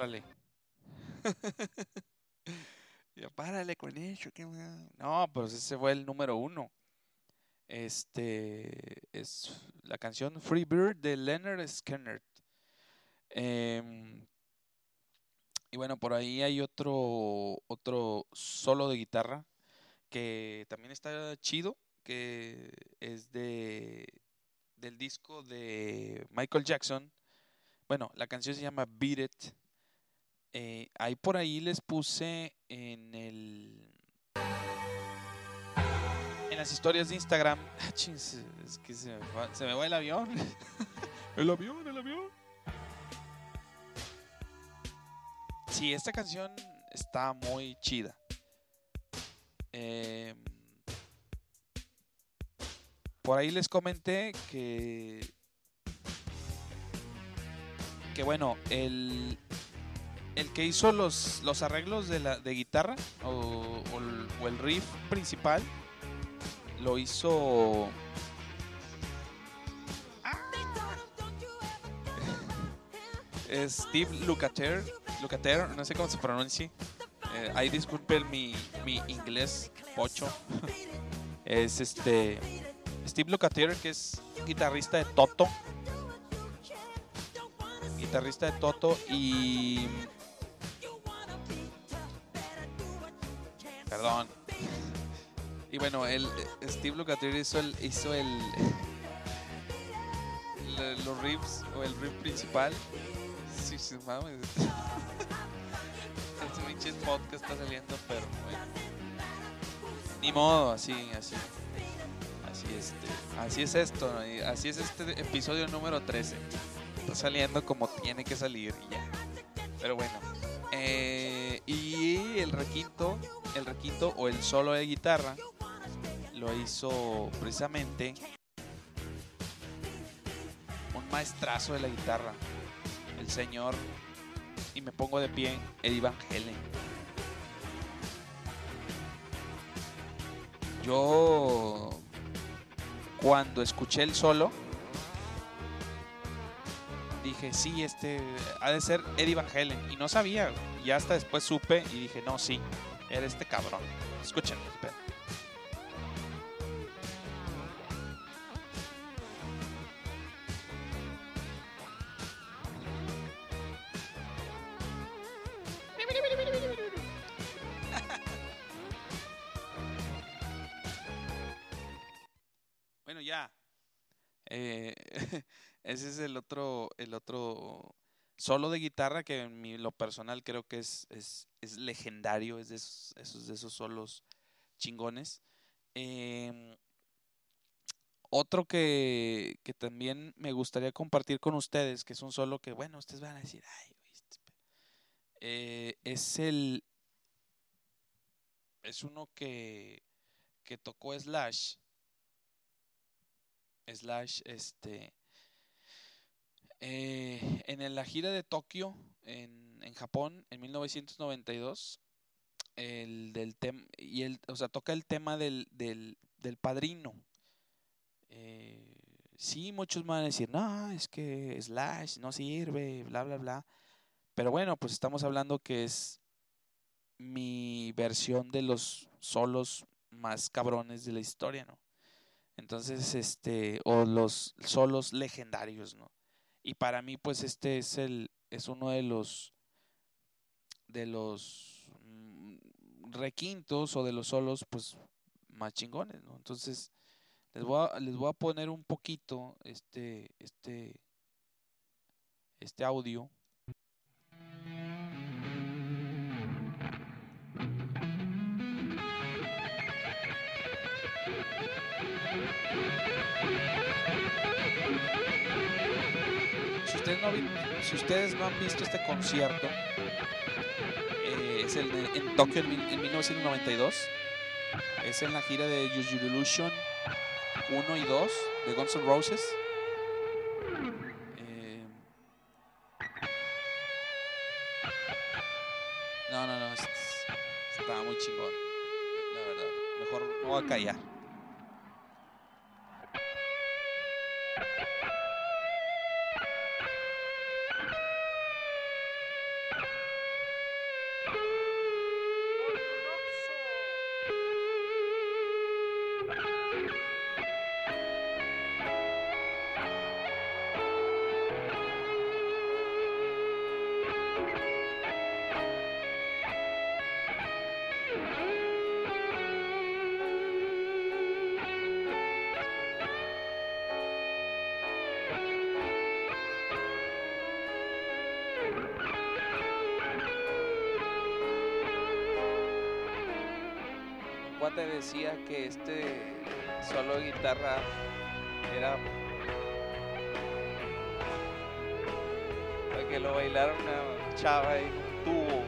[SPEAKER 2] párale. ya párale con eso. No, pues ese fue el número uno. Este es la canción Free Bird de Leonard Skinner. Em, y bueno, por ahí hay otro, otro solo de guitarra que también está chido, que es de del disco de Michael Jackson. Bueno, la canción se llama Beat It eh, ahí por ahí les puse en el en las historias de Instagram. Ah, es que se me, va, se me va el avión. el avión, el avión. Sí, esta canción está muy chida. Em, por ahí les comenté que que bueno, el el que hizo los, los arreglos de, la, de guitarra o, el, riff principal lo hizo Steve Lukather, Lukather, no sé cómo se pronuncia. Eh, ahí disculpen mi, mi inglés pocho. es este Steve Lukather, que es guitarrista de Toto. Guitarrista de Toto y Perdón. Y bueno, el, Steve Lukather hizo el, hizo el, los riffs o el riff principal. Sí, sí, mames. Este pinche podcast está saliendo, pero bueno. Ni modo, así, así. Así, este, así es esto, así es este episodio número 13. Está saliendo como tiene que salir y ya. Pero bueno. Eh, y el requinto el requinto o el solo de guitarra lo hizo precisamente un maestrazo de la guitarra, el señor, y me pongo de pie, Eddie Van Halen. Yo, cuando escuché el solo, dije, sí, este ha de ser Eddie Van Halen. Y no sabía, y hasta después supe y dije, no, sí, era este cabrón. Escuchen, espera. bueno, ya. Eh, ese es el otro, el otro solo de guitarra que en lo personal creo que es, es, es legendario, es de esos, esos, esos solos chingones. Em, otro que, que, también me gustaría compartir con ustedes, que es un solo que, bueno, ustedes van a decir, ay, este eh, es el. Es uno que, que tocó Slash. Slash, este. Eh, en la gira de Tokio, en, en Japón, en 1992, el del tema, y el, o sea, toca el tema del, del, del padrino. Eh, sí, muchos van a decir, no, es que Slash no sirve, bla, bla, bla. Pero bueno, pues estamos hablando que es mi versión de los solos más cabrones de la historia, ¿no? Entonces, este, o los solos legendarios, ¿no? Y para mí, pues este es el, es uno de los, de los mm, requintos o de los solos, pues, más chingones, ¿no? Entonces, les voy a, les voy a poner un poquito este, este, este audio si ustedes no han visto este concierto, eh, es el en Tokio en, 1992. Es en la gira de Use Your Illusion 1 y 2 de Guns N' Roses. Eh, no, no, no. Estaba muy chingón. La verdad. Mejor no voy a callar. Decía que este solo guitarra era para que lo bailara una chava en un tubo.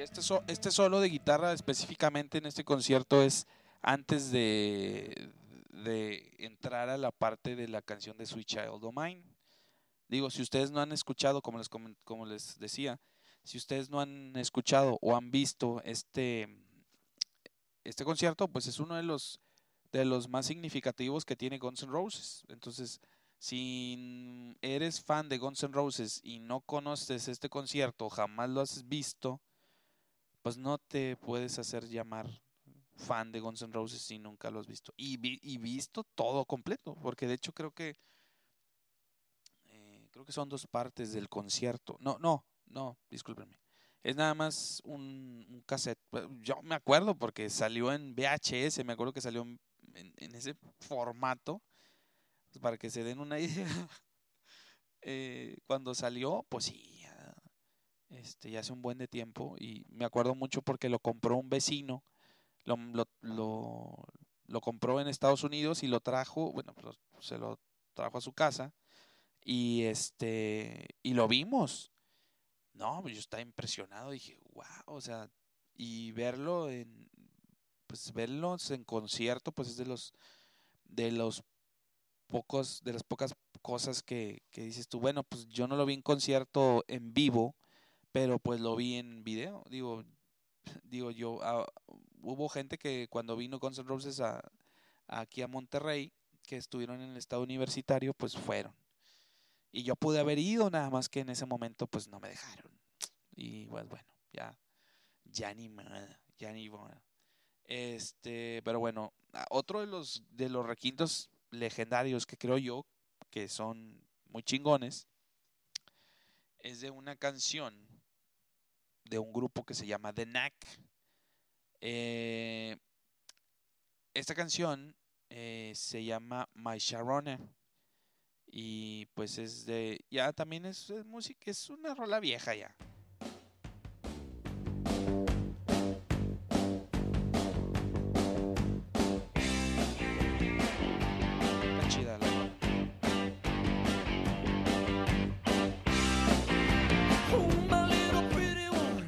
[SPEAKER 2] Este, este solo de guitarra específicamente en este concierto es antes de, de entrar a la parte de la canción de Sweet Child O' Mine. Digo, si ustedes no han escuchado, como les, como les decía, si ustedes no han escuchado o han visto este, este concierto, pues es uno de los, de los más significativos que tiene Guns N' Roses. Entonces, si eres fan de Guns N' Roses y no conoces este concierto, jamás lo has visto, pues no te puedes hacer llamar fan de Guns N' Roses si nunca lo has visto. Y, y visto todo completo, porque de hecho creo que eh, creo que son dos partes del concierto. No, no, no, discúlpenme. Es nada más un, cassette. Yo me acuerdo porque salió en VHS, me acuerdo que salió en, en, ese formato. Pues para que se den una idea. eh, cuando salió, pues sí, este, ya hace un buen de tiempo y me acuerdo mucho porque lo compró un vecino, lo, lo, lo, compró en Estados Unidos y lo trajo, bueno, pues, se lo trajo a su casa y este y lo vimos. No, pues yo estaba impresionado, dije, wow, o sea, y verlo en pues verlos en concierto, pues es de los de los pocos, de las pocas cosas que, que dices tú, bueno, pues yo no lo vi en concierto en vivo, pero pues lo vi en video. Digo, digo yo, ah, hubo gente que cuando vino Guns N' Roses a, aquí a Monterrey, que estuvieron en el estado universitario, pues fueron. Y yo pude haber ido, nada más que en ese momento pues no me dejaron. Y pues bueno, ya, ya ni nada, ya ni moda. Este, pero bueno, otro de los, de los requintos legendarios que creo yo que son muy chingones es de una canción de un grupo que se llama The Knack. Eh, esta canción eh, se llama My Sharona. Y pues es de. Ya también es, es música, es una rola vieja ya.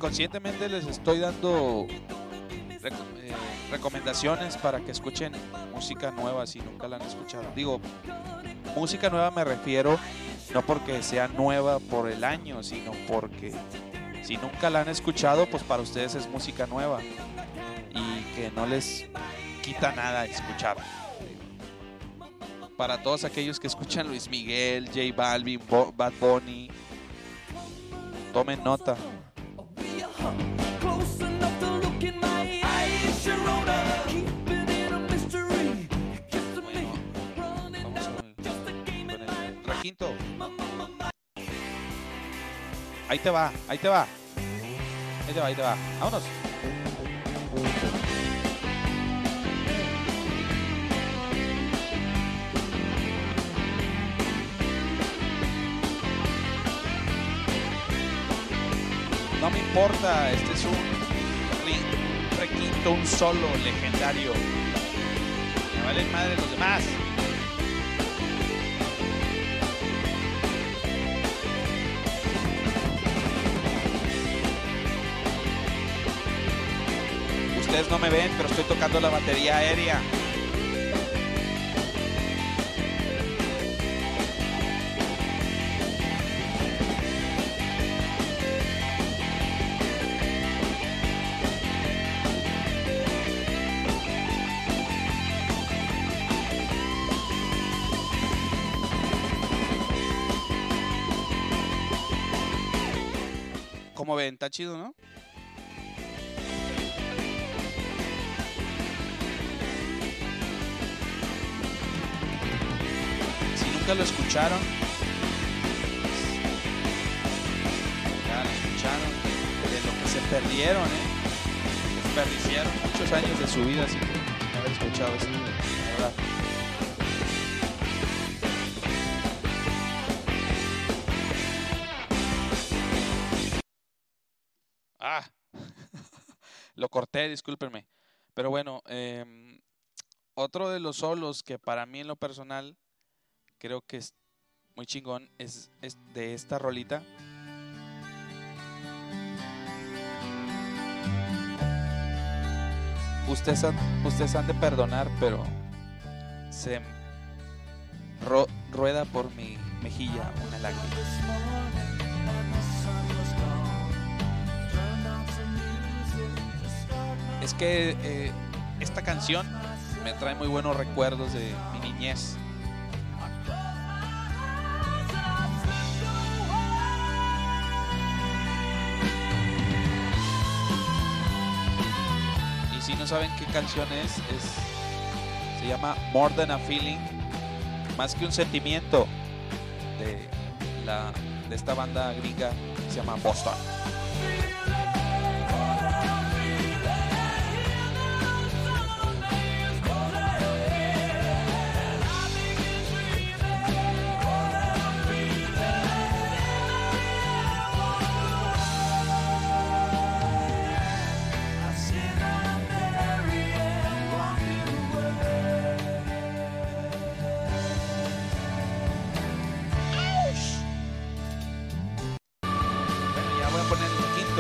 [SPEAKER 2] Conscientemente les estoy dando eh, recomendaciones para que escuchen música nueva si nunca la han escuchado. Digo, música nueva me refiero no porque sea nueva por el año, sino porque si nunca la han escuchado, pues para ustedes es música nueva y que no les quita nada escuchar. Para todos aquellos que escuchan Luis Miguel, J Balvin, Bad Bunny, tomen nota. Requinto. Ahí te va, ahí te va. Ahí te va, ahí te va. Vámonos. No me importa, este es un requinto, un solo legendario. Me valen madre los demás. Ustedes no me ven, pero estoy tocando la batería aérea. Como ven, está chido, ¿no? Lo escucharon, ya lo escucharon, de lo que se perdieron, ¿eh? Desperdiciaron muchos años de su vida sin haber escuchado esto, verdad. Ah, lo corté, discúlpenme. Pero bueno, em, otro de los solos que para mí en lo personal creo que es muy chingón es, es de esta rolita. Ustedes han, ustedes han de perdonar, pero se rueda por mi mejilla una lágrima. Es que eh, esta canción me trae muy buenos recuerdos de mi niñez. Saben qué canción es, es se llama More Than a Feeling, más que un sentimiento de, la, de esta banda gringa se llama Boston.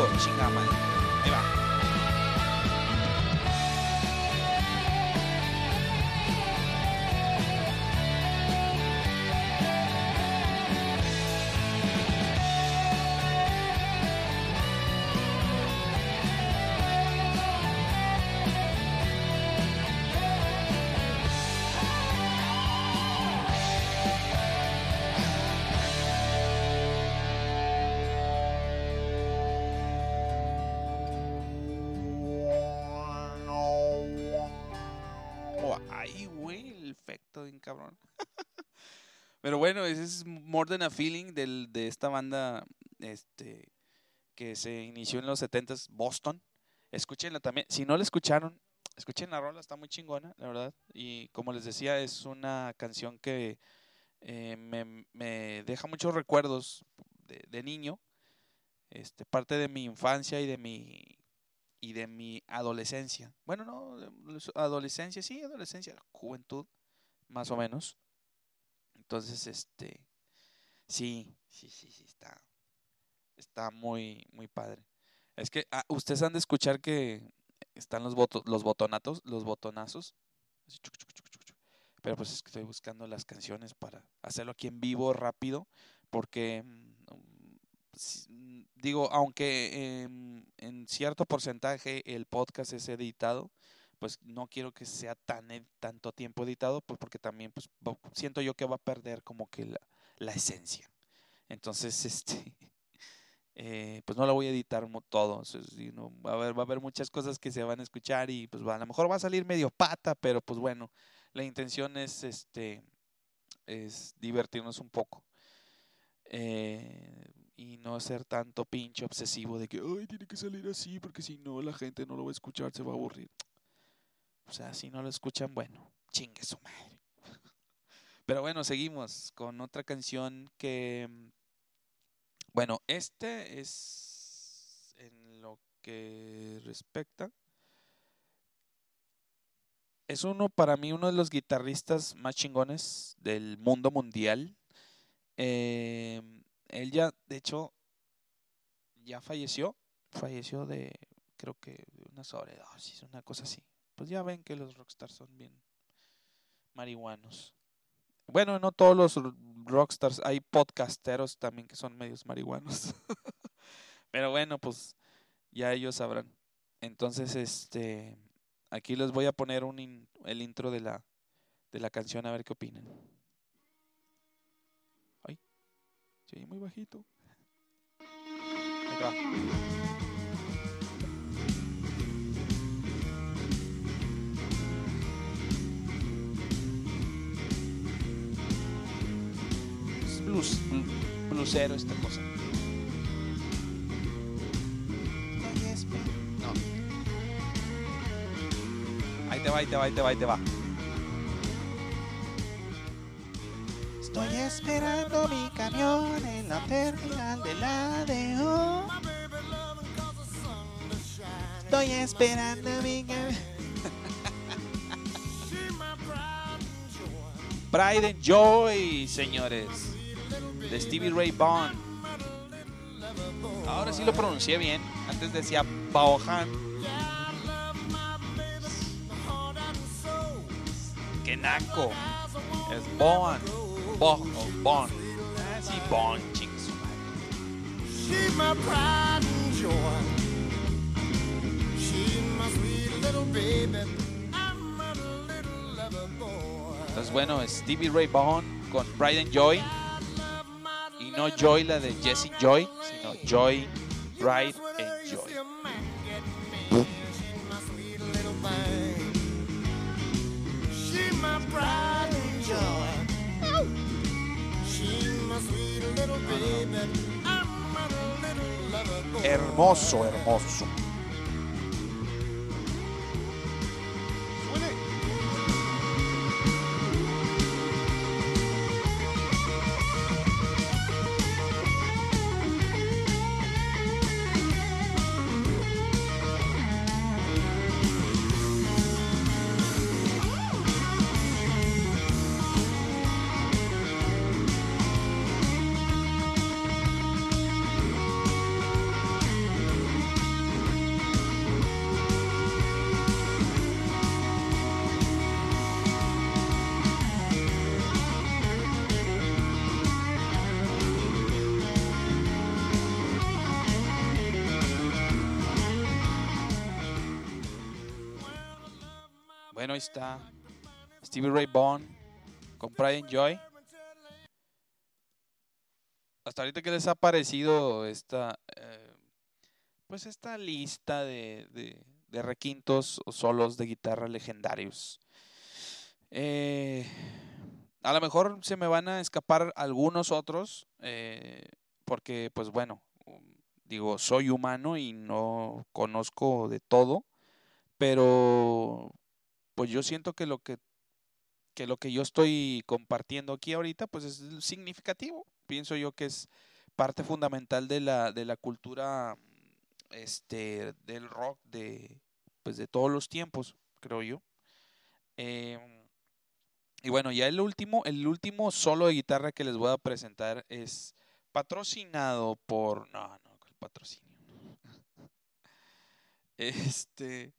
[SPEAKER 2] Poner el quinto, chinga madre. Ahí Pero bueno, ese es More Than a Feeling del, de esta banda este, que se inició en los 70s, Boston. Escúchenla también. Si no la escucharon, escuchen la rola, está muy chingona, la verdad. Y como les decía, es una canción que eh, me, me deja muchos recuerdos de, de niño. Este, parte de mi infancia y de mi y de mi adolescencia. Bueno, no, adolescencia, sí, adolescencia, juventud, más o menos. Entonces, este, sí, sí, sí, sí, está, está muy, muy padre. Es que ah, ustedes han de escuchar que están los boto- los botonatos, los botonazos. Pero pues es que estoy buscando las canciones para hacerlo aquí en vivo rápido, porque mm, mm, digo, aunque em, en cierto porcentaje el podcast es editado, pues no quiero que sea tan tanto tiempo editado, pues porque también pues siento yo que va a perder como que la, la esencia. Entonces, este, eh, pues no lo voy a editar todo. va a haber, va a haber muchas cosas que se van a escuchar y pues va- a lo mejor va a salir medio pata, pero pues bueno, la intención es este es divertirnos un poco. Eh, y no ser tanto pinche obsesivo de que ay tiene que salir así porque si no la gente no lo va a escuchar, se va a aburrir. O sea, si no lo escuchan, bueno, chingue su madre. Pero bueno, seguimos con otra canción que bueno, este es en lo que respecta. Es uno, para mí, uno de los guitarristas más chingones del mundo mundial. Eh, él ya, de hecho, ya falleció. Falleció de, creo que, una sobredosis, una cosa así. Pues ya ven que los rockstars son bien marihuanos. Bueno, no todos los rockstars, hay podcasteros también que son medios marihuanos. Pero bueno, pues ya ellos sabrán. Entonces, este, aquí les voy a poner un el intro de la de la canción a ver qué opinan. Ay, sí, muy bajito. Ahí. Blu- blusero esta cosa. No. Ahí te va, ahí te va, ahí te va, ahí te va.
[SPEAKER 3] Estoy esperando mi camión en la terminal de la DO. Estoy esperando mi camión.
[SPEAKER 2] Pride and Joy, señores. De Stevie Ray Vaughan. Ahora sí lo pronuncié bien. Antes decía Vaughan. ¡Qué naco! Es Vaughan. Vaughan. Vaughan. Ah, sí, Vaughan.
[SPEAKER 4] She's my pride and joy. She's my sweet little baby. I'm a little lover boy.
[SPEAKER 2] Entonces, bueno, Stevie Ray Vaughan con Pride and Joy. No Joy, la de Jesse Joy, sino Joy, Pride and Joy.
[SPEAKER 4] She's my
[SPEAKER 2] Stevie Ray Vaughan con Pride and Joy. Hasta ahorita que les ha parecido esta, eh, pues esta lista de, de- requintos o solos de guitarra legendarios. Eh, a lo mejor se me van a escapar algunos otros, eh, porque pues bueno, digo, soy humano y no conozco de todo, pero pues yo siento que lo que que lo que yo estoy compartiendo aquí ahorita pues es significativo. Pienso yo que es parte fundamental de la de la cultura este del rock de pues de todos los tiempos, creo yo. Em, y bueno, ya el último, el último solo de guitarra que les voy a presentar es patrocinado por. No, no, el patrocinio. Este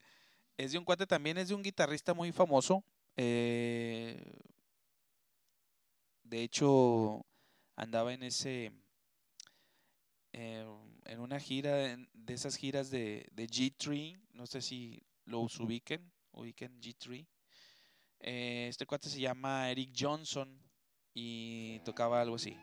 [SPEAKER 2] es de un cuate también, es de un guitarrista muy famoso. eh, de hecho, andaba en ese. eh, en una gira, de esas giras de, de G3. No sé si los ubiquen. Ubiquen G3. Eh, este cuate se llama Eric Johnson y tocaba algo así.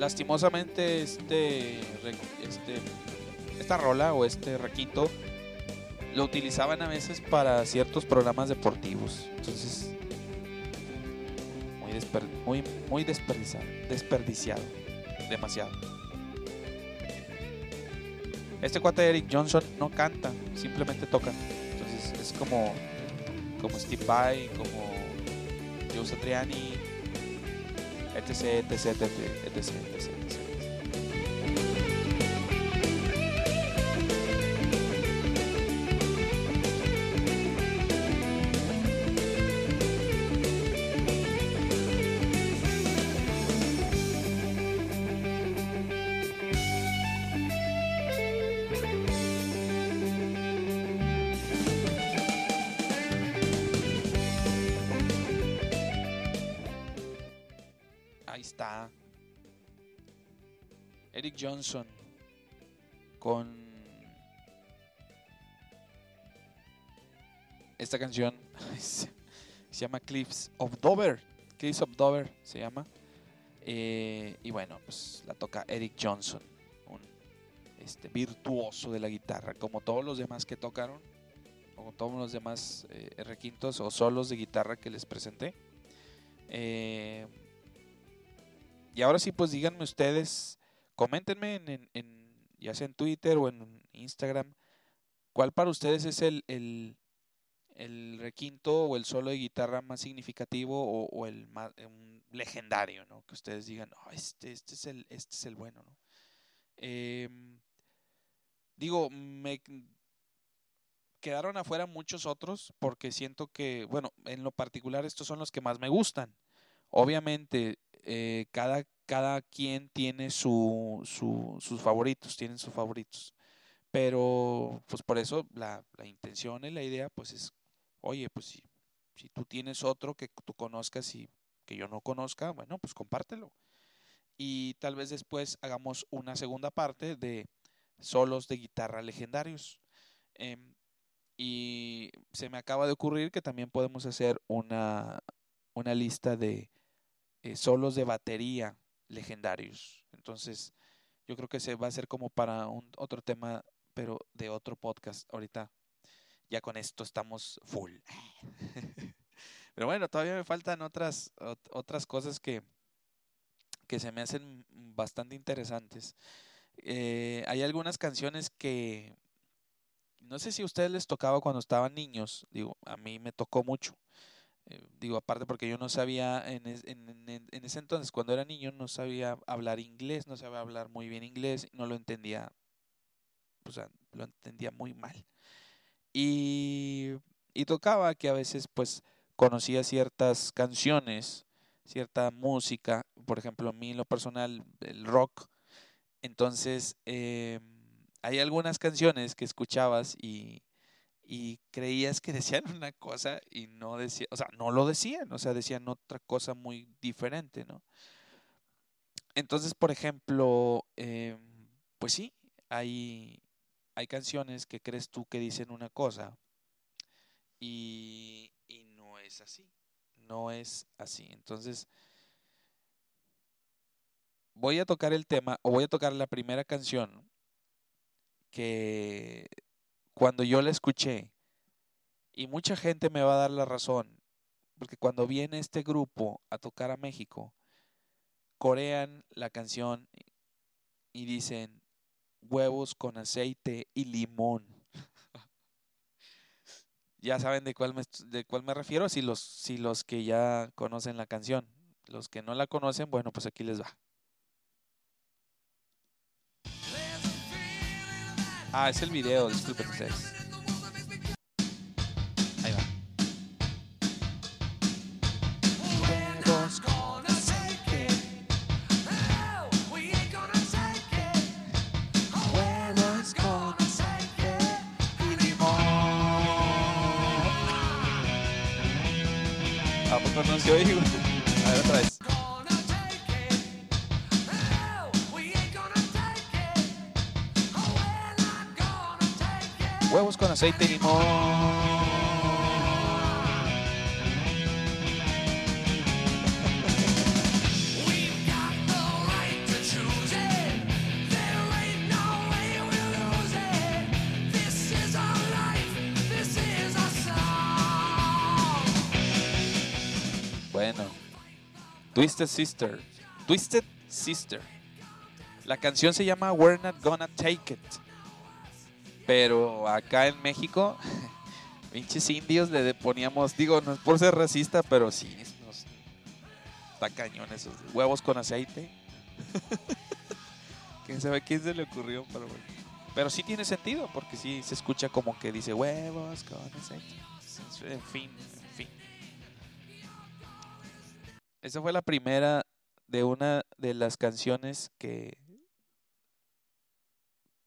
[SPEAKER 2] Lastimosamente este, este esta rola o este requinto lo utilizaban a veces para ciertos programas deportivos. Entonces muy muy muy desperdiciado, desperdiciado, demasiado. Este cuate Eric Johnson no canta, simplemente toca. Entonces es como como Steve Vai, como Joe Satriani, etc, etc, etc, etc. Johnson con esta canción se llama Cliffs of Dover. Cliffs of Dover se llama. Eh, y bueno, pues la toca Eric Johnson, un este, virtuoso de la guitarra, como todos los demás que tocaron, como todos los demás eh, requintos o solos de guitarra que les presenté. Eh, y ahora sí, pues díganme ustedes, coméntenme en, ya sea en Twitter o en Instagram, cuál para ustedes es el, el, el requinto o el solo de guitarra más significativo o, el más legendario, ¿no? Que ustedes digan, "Oh, este, este es el, este es el bueno, ¿no? Em, digo, me quedaron afuera muchos otros porque siento que, bueno, en lo particular estos son los que más me gustan. Obviamente, eh, cada, cada quien tiene su, su- sus favoritos, tienen sus favoritos. Pero, pues por eso la, la intención y la idea, pues es, oye, pues si, si tú tienes otro que tú conozcas y que yo no conozca, bueno, pues compártelo. Y tal vez después hagamos una segunda parte de solos de guitarra legendarios. Em, y se me acaba de ocurrir que también podemos hacer una, una lista de eh, solos de batería legendarios. Entonces, yo creo que se va a hacer como para un otro tema, pero de otro podcast. Ahorita ya con esto estamos full. Pero bueno, todavía me faltan otras, ot- otras cosas que, que se me hacen bastante interesantes. Eh, hay algunas canciones que no sé si a ustedes les tocaba cuando estaban niños, digo, a mí me tocó mucho. Eh, digo, aparte porque yo no sabía en, en, en- ese entonces, cuando era niño, no sabía hablar inglés, no sabía hablar muy bien inglés, no lo entendía, o sea, lo entendía muy mal. Y, y tocaba que a veces, pues, conocía ciertas canciones, cierta música, por ejemplo, a mí lo personal, el rock. Entonces, em, hay algunas canciones que escuchabas y, y creías que decían una cosa y no decían, o sea, no lo decían, o sea, decían otra cosa muy diferente, ¿no? Entonces, por ejemplo, em, pues sí, hay, hay canciones que crees tú que dicen una cosa y, y no es así, no es así. Entonces, voy a tocar el tema, o voy a tocar la primera canción que cuando yo la escuché, y mucha gente me va a dar la razón, porque cuando viene este grupo a tocar a México, corean la canción y dicen huevos con aceite y limón. ya saben de cuál me, de cuál me refiero, si los, si los que ya conocen la canción. Los que no la conocen, bueno, pues aquí les va. Ah, es el video, disculpen ustedes. Ahí va. ¿A poco no se oye? Bueno. Twisted Sister. Twisted Sister. La canción se llama We're Not Gonna Take It. Pero acá en México, pinches indios le poníamos, digo, no es por ser racista, pero sí, está cañón esos huevos con aceite. ¿Quién sabe quién se le ocurrió? Pero, pero sí tiene sentido, porque sí se escucha como que dice huevos con aceite. En fin, en fin. Esa fue la primera de una de las canciones que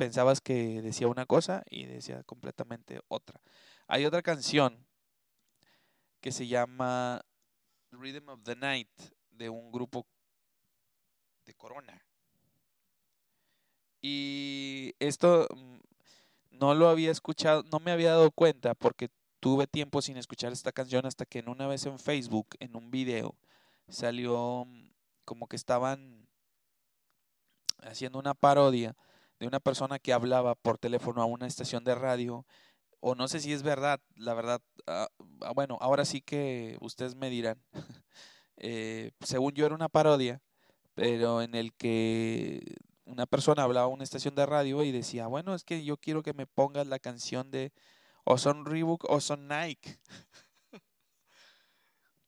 [SPEAKER 2] pensabas que decía una cosa y decía completamente otra. Hay otra canción que se llama Rhythm of the Night de un grupo de Corona. Y esto mm, no lo había escuchado, no me había dado cuenta porque tuve tiempo sin escuchar esta canción hasta que en una vez en Facebook, en un video, salió mm, como que estaban haciendo una parodia de una persona que hablaba por teléfono a una estación de radio, o no sé si es verdad, la verdad, ah, ah, bueno, ahora sí que ustedes me dirán. Eh, según yo era una parodia, pero en el que una persona hablaba a una estación de radio y decía, bueno, es que yo quiero que me pongas la canción de o son Reebok o son Nike.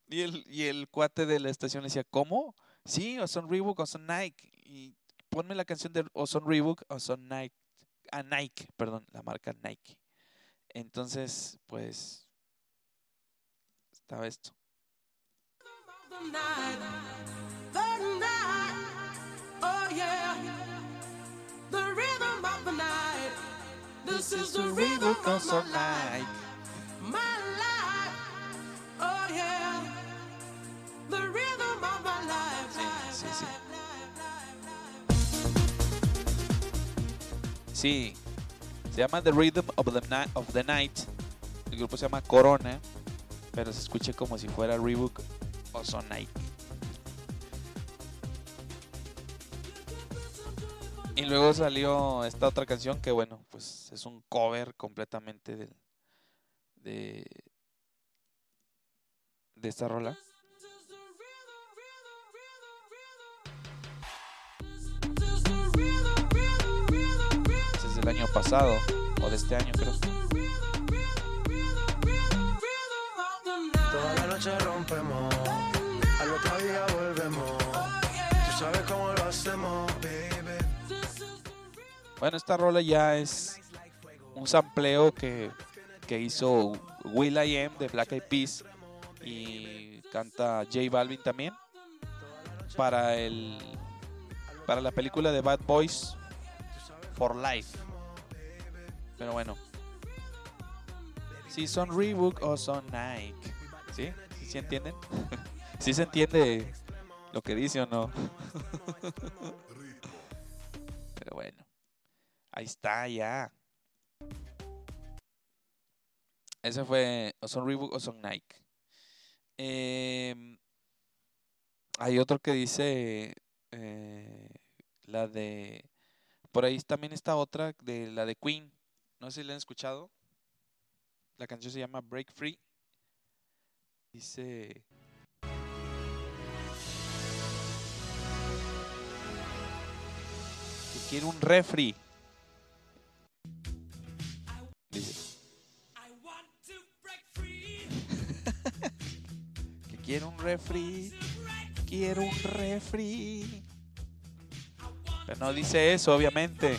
[SPEAKER 2] y, el, y el cuate de la estación decía, ¿cómo? Sí, o son Reebok o son Nike. Y ponme la canción de o son Reebok o son Nike. A Nike, perdón, la marca Nike. Entonces, pues, estaba esto.
[SPEAKER 5] The rhythm of my oh
[SPEAKER 2] Sí, se llama The Rhythm of the, Ni- of the Night. El grupo se llama Corona, pero se escucha como si fuera Reebok o son Nike. Y luego salió esta otra canción que, bueno, pues es un cover completamente de, de esta rola. Del año pasado, o de este año creo.
[SPEAKER 6] Toda la noche rompemos, al otro día volvemos. Tú sabes cómo lo hacemos, baby.
[SPEAKER 2] Bueno, esta rola ya es un sampleo que, que hizo Will I Am de Black Eyed Peas y canta J Balvin también para el para la película de Bad Boys for Life. Pero bueno, si son Reebok o son Nike. ¿Sí? ¿Sí, se entienden? ¿Sí se entiende lo que dice o no? Pero bueno. Ahí está, ya. Ese fue o son Reebok o son Nike. Em, hay otro que dice eh, la de... Por ahí también está otra de la de Queen. No sé si la han escuchado. La canción se llama Break Free. Dice... Que quiere un refri. Dice. que quiere un refri. Quiero un refri. Pero no dice eso, obviamente.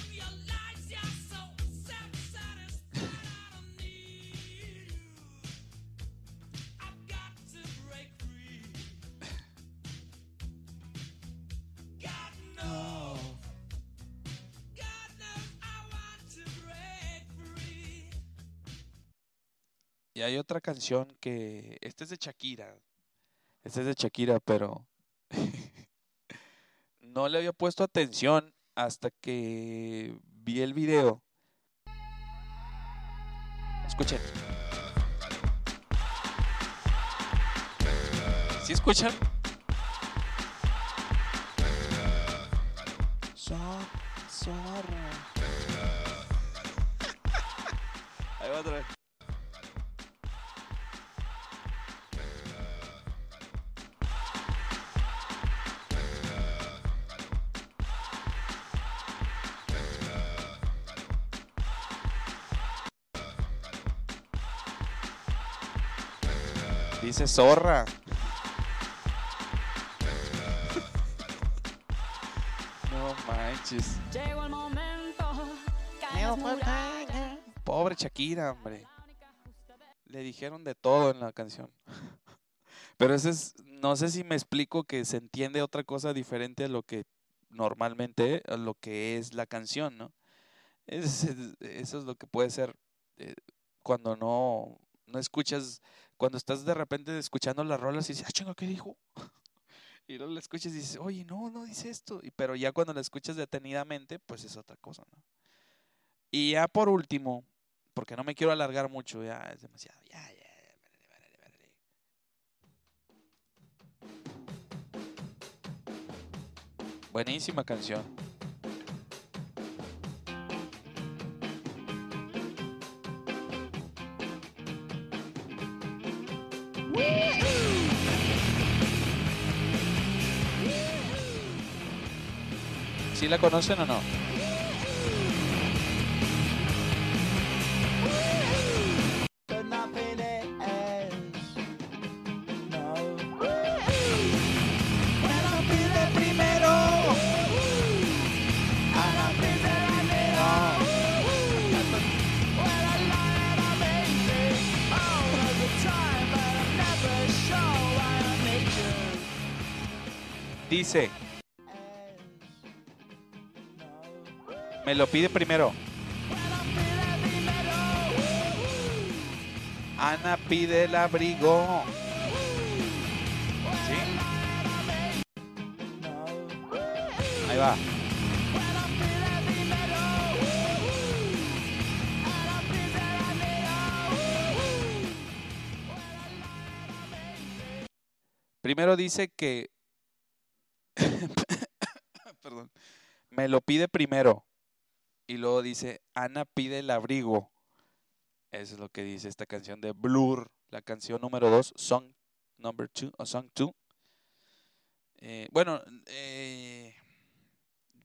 [SPEAKER 2] Hay otra canción que. Esta es de Shakira. Esta es de Shakira, pero. no le había puesto atención hasta que vi el video. Escuchen. ¿Sí escuchan? Ahí va otra vez. Dice zorra. No manches.
[SPEAKER 6] Llegó el momento.
[SPEAKER 2] Pobre Shakira, hombre. Le dijeron de todo en la canción. Pero ese es, no sé si me explico que se entiende otra cosa diferente a lo que normalmente, a lo que es la canción, ¿no? Es- es- eso es lo que puede ser eh, cuando no, no escuchas, cuando estás de repente escuchando las rolas y dices, ah, chinga, ¿qué dijo? Y luego la escuchas y dices, oye, no, no dice esto. Y, pero ya cuando la escuchas detenidamente, pues es otra cosa, ¿no? Y ya por último, porque no me quiero alargar mucho, ya es demasiado. Ya, ya. Buenísima canción. ¿Sí la conocen o no? Lo pide primero. Ana pide el abrigo. Ahí va. Primero dice que... Perdón. Me lo pide primero. Y luego dice, Ana pide el abrigo. Es lo que dice esta canción de Blur, la canción número 2, Song Number 2 o Song 2. bueno, eh,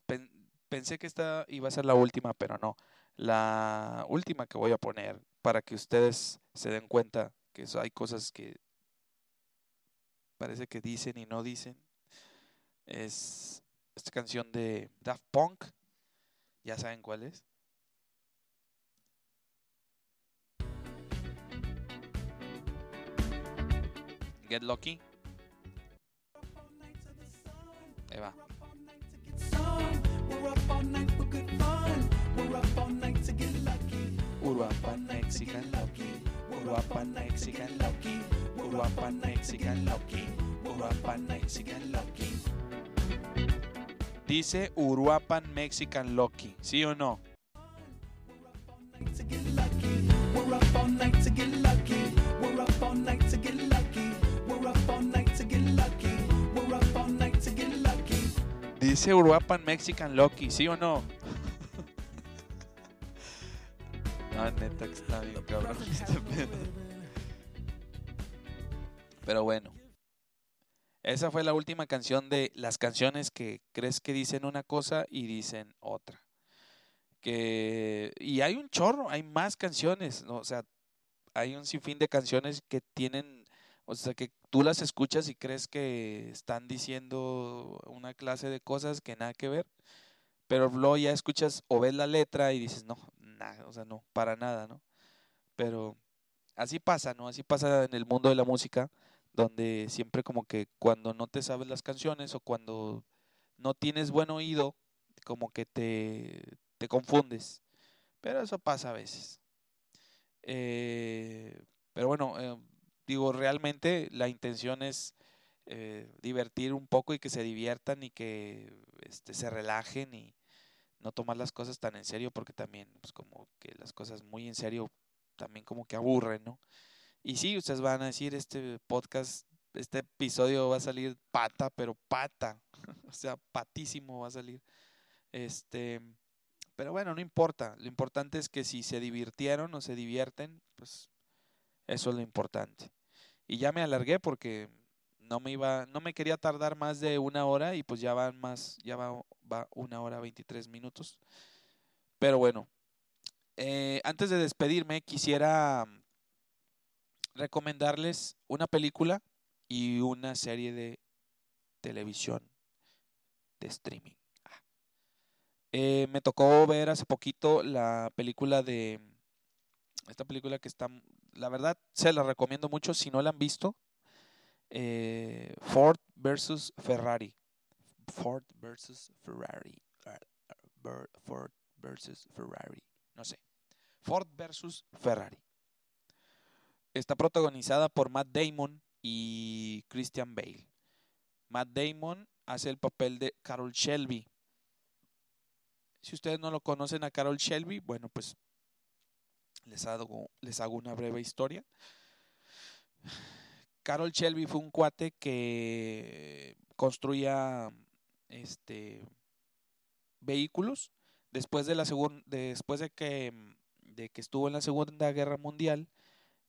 [SPEAKER 2] pen- pensé que esta iba a ser la última, pero no. La última que voy a poner para que ustedes se den cuenta que hay cosas que parece que dicen y no dicen. Es esta canción de Daft Punk. ¿Ya saben cuál es? Get Lucky. Ahí va. Mexican Lucky. Uruapan Mexican Lucky, Uruapan Mexican Lucky, Uruapan Mexican Lucky. Dice Uruapan Mexican Lucky, ¿sí o no? Dice Uruapan Mexican Lucky, ¿sí o no? Ah, neta que está bien este. Pero bueno. Esa fue la última canción de las canciones que crees que dicen una cosa y dicen otra. Que y hay un chorro, hay más canciones, ¿no? o sea, hay un sinfín de canciones que tienen, o sea, que tú las escuchas y crees que están diciendo una clase de cosas que nada que ver, pero luego ya escuchas o ves la letra y dices, no, nada, o sea, no, para nada, ¿no? Pero así pasa, ¿no? Así pasa en el mundo de la música, donde siempre como que cuando no te sabes las canciones o cuando no tienes buen oído, como que te, te confundes. Pero eso pasa a veces. Eh, pero bueno, eh, digo, realmente la intención es eh, divertir un poco y que se diviertan y que este, se relajen y no tomar las cosas tan en serio porque también pues como que las cosas muy en serio también como que aburren, ¿no? Y sí, ustedes van a decir, este podcast, este episodio va a salir pata, pero pata, o sea, patísimo va a salir. Este, pero bueno, no importa, lo importante es que si se divirtieron o se divierten, pues eso es lo importante. Y ya me alargué porque no me iba, no me quería tardar más de una hora y pues ya van más, ya va, va una hora 23 minutos. Pero bueno, eh, antes de despedirme quisiera recomendarles una película y una serie de televisión de streaming. Eh, me tocó ver hace poquito la película de esta película que está, la verdad se la recomiendo mucho si no la han visto. eh, Ford versus Ferrari. Ford versus Ferrari. Ah, ah, Ford versus Ferrari. No sé. Ford versus Ferrari. Está protagonizada por Matt Damon y Christian Bale. Matt Damon hace el papel de Carol Shelby. Si ustedes no lo conocen a Carol Shelby, bueno, pues les hago, una breve historia. Carol Shelby fue un cuate que construía este vehículos después de la segun- después de que estuvo en la Segunda Guerra Mundial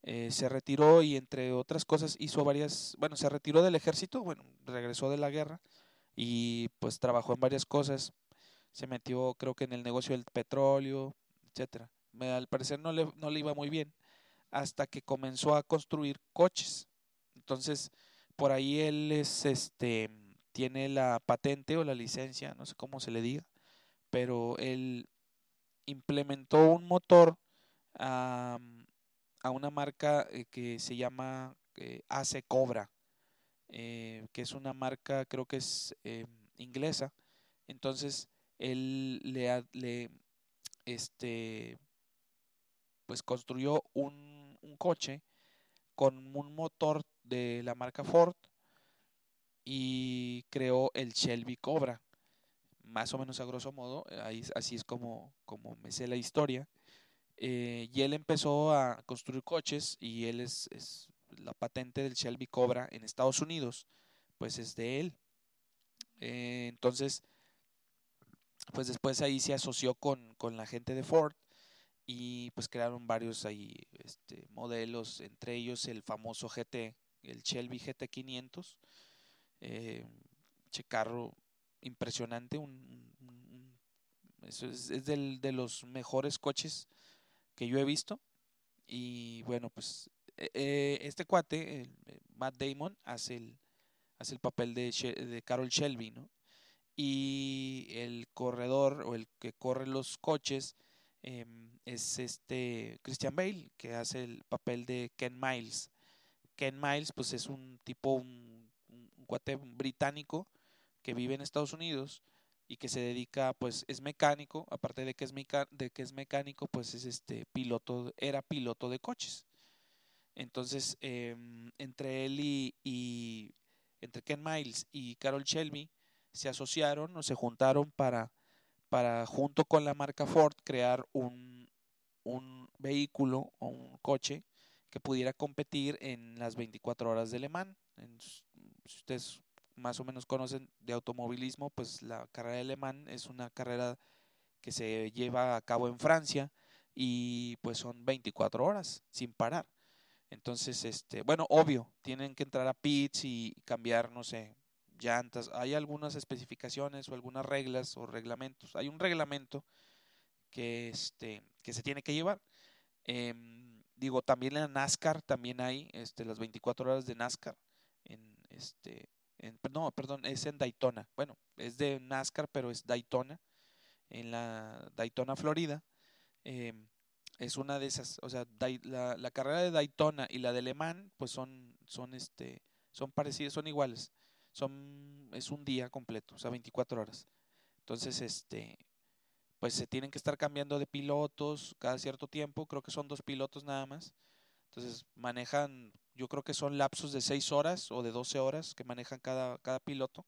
[SPEAKER 2] eh, se retiró y entre otras cosas hizo varias, bueno, se retiró del ejército, bueno, regresó de la guerra y pues trabajó en varias cosas, se metió creo que en el negocio del petróleo, etcétera. Al parecer no le, no le iba muy bien hasta que comenzó a construir coches. Entonces, por ahí él es este tiene la patente o la licencia, no sé cómo se le diga, pero él implementó un motor a, a una marca eh, que se llama eh, AC Cobra, eh, que es una marca, creo que es inglesa. Entonces, él le, le este, pues construyó un, un coche con un motor de la marca Ford y creó el Shelby Cobra. Más o menos a grosso modo, ahí, así es como, como me sé la historia. Eh, y él empezó a construir coches y él es, la patente del Shelby Cobra en Estados Unidos, pues es de él. Eh, entonces, pues después ahí se asoció con, con la gente de Ford y pues crearon varios ahí este, modelos, entre ellos el famoso GT, el Shelby GT 500, eh, carro impresionante, un, es, de los mejores coches que yo he visto. Y bueno, pues eh, eh, este cuate, eh, Matt Damon, hace el, hace el papel de, de Carol Shelby, ¿no? Y el corredor o el que corre los coches em, es este Christian Bale, que hace el papel de Ken Miles. Ken Miles, pues es un tipo, un cuate británico que vive en Estados Unidos y que se dedica, pues es mecánico, aparte de que es, meca- de que es mecánico, pues es este piloto, era piloto de coches. Entonces, em, entre él y, entre Ken Miles y Carol Shelby se asociaron o se juntaron para, para junto con la marca Ford crear un, un vehículo o un coche que pudiera competir en las 24 horas de Le Mans. Si ustedes más o menos conocen de automovilismo, pues la carrera de es una carrera que se lleva a cabo en Francia y pues son 24 horas sin parar. Entonces, este, bueno, obvio, tienen que entrar a pits y cambiar, no sé, llantas. Hay algunas especificaciones o algunas reglas o reglamentos. Hay un reglamento que, este, que se tiene que llevar. Em, digo, también en NASCAR también hay este, las 24 horas de NASCAR. En, este, no, perdón, es en Daytona. Bueno, es de NASCAR, pero es Daytona, en la Daytona, Florida. Em, es una de esas, o sea, la carrera de Daytona y la de Le Mans, pues son, son, este, son parecidas, son iguales. Son, es un día completo, o sea, 24 horas. Entonces, este, pues se tienen que estar cambiando de pilotos cada cierto tiempo, creo que son dos pilotos nada más. Entonces manejan, yo creo que son lapsos de 6 horas o de 12 horas que manejan cada, cada piloto.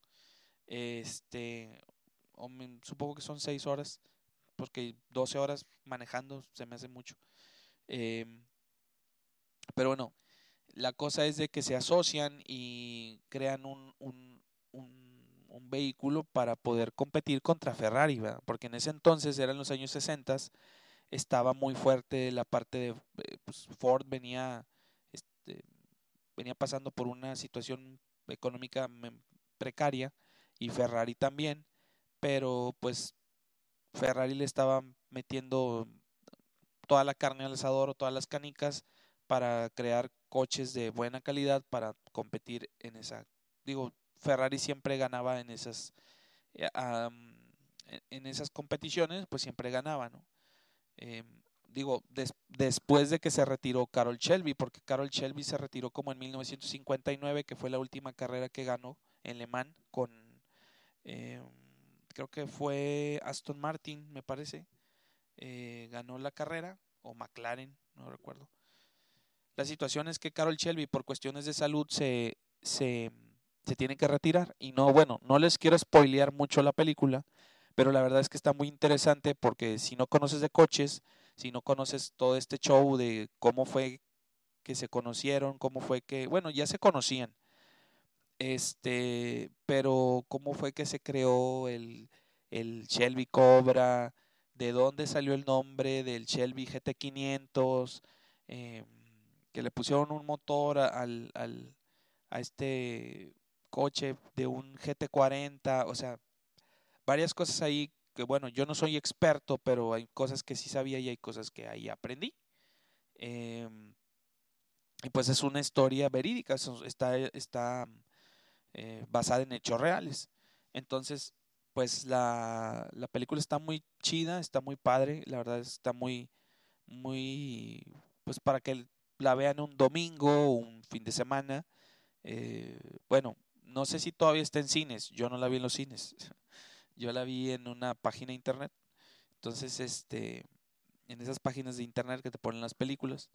[SPEAKER 2] Este, supongo que son 6 horas, porque 12 horas manejando se me hace mucho. Em, pero bueno, la cosa es de que se asocian y crean un, un, un, un vehículo para poder competir contra Ferrari, ¿verdad? Porque en ese entonces, eran los años 60, estaba muy fuerte la parte de eh, pues, Ford venía, venía pasando por una situación económica precaria y Ferrari también, pero pues Ferrari le estaba metiendo toda la carne al asador o todas las canicas para crear coches de buena calidad para competir en esa. Digo, Ferrari siempre ganaba en esas en- en esas competiciones, pues siempre ganaba, ¿no? Em, digo, des- después de que se retiró Carol Shelby, porque Carol Shelby se retiró como en 1959, que fue la última carrera que ganó en Le Mans con, em, creo que fue Aston Martin, me parece, eh, ganó la carrera, o McLaren, no recuerdo. La situación es que Carol Shelby, por cuestiones de salud, se, se, se tiene que retirar. Y no, bueno, no les quiero spoilear mucho la película, pero la verdad es que está muy interesante porque si no conoces de coches, si no conoces todo este show de cómo fue que se conocieron, cómo fue que, bueno, ya se conocían, este, pero cómo fue que se creó el, el Shelby Cobra, de dónde salió el nombre del Shelby GT500, em, que le pusieron un motor al, al- a este coche de un GT40, o sea, varias cosas ahí que bueno, yo no soy experto, pero hay cosas que sí sabía y hay cosas que ahí aprendí. Em, y pues es una historia verídica, está, está eh, basada en hechos reales. Entonces, pues la, la película está muy chida, está muy padre, la verdad está muy, muy, pues para que la vean un domingo, un fin de semana. eh, bueno, no sé si todavía está en cines, yo no la vi en los cines, yo la vi en una página de internet. Entonces, este, en esas páginas de internet que te ponen las películas.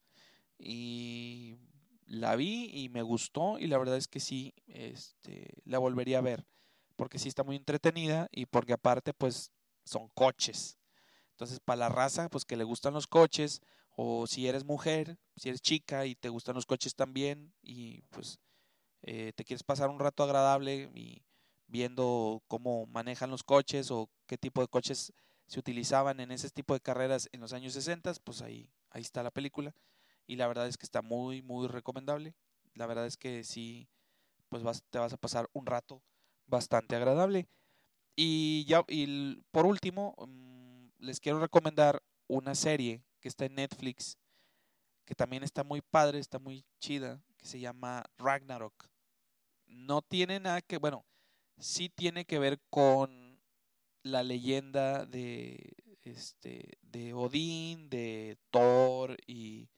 [SPEAKER 2] Y la vi y me gustó y la verdad es que sí, este, la volvería a ver. Porque sí está muy entretenida y porque aparte pues son coches. Entonces para la raza pues que le gustan los coches o si eres mujer, si eres chica y te gustan los coches también y pues eh, te quieres pasar un rato agradable y viendo cómo manejan los coches o qué tipo de coches se utilizaban en ese tipo de carreras en los años 60, pues ahí, ahí está la película. Y la verdad es que está muy, muy recomendable. La verdad es que sí, pues vas, te vas a pasar un rato bastante agradable. Y ya, y por último, mm, les quiero recomendar una serie que está en Netflix, que también está muy padre, está muy chida, que se llama Ragnarok. No tiene nada que, bueno, sí tiene que ver con la leyenda de este de Odín, de Thor y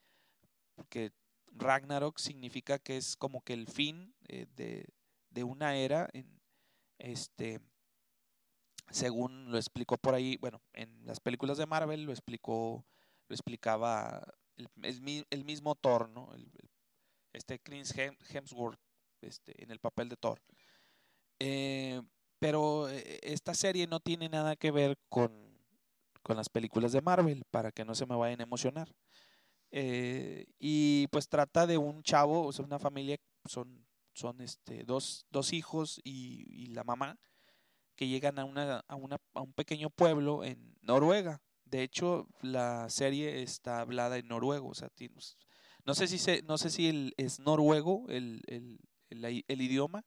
[SPEAKER 2] porque Ragnarok significa que es como que el fin eh, de, de una era en este según lo explicó por ahí, bueno, en las películas de Marvel lo explicó lo explicaba el, el mi- el mismo Thor, ¿no? Este Chris Hem- Hemsworth este, en el papel de Thor. Eh, pero eh, esta serie no tiene nada que ver con, con las películas de Marvel, para que no se me vayan a emocionar. Eh, y pues trata de un chavo, o sea, una familia, son, son este, dos, dos hijos y, y la mamá, que llegan a, una, a, una, a un pequeño pueblo en Noruega. De hecho, la serie está hablada en noruego, o sea, no sé si se, no sé si el- es noruego el, el- el idioma,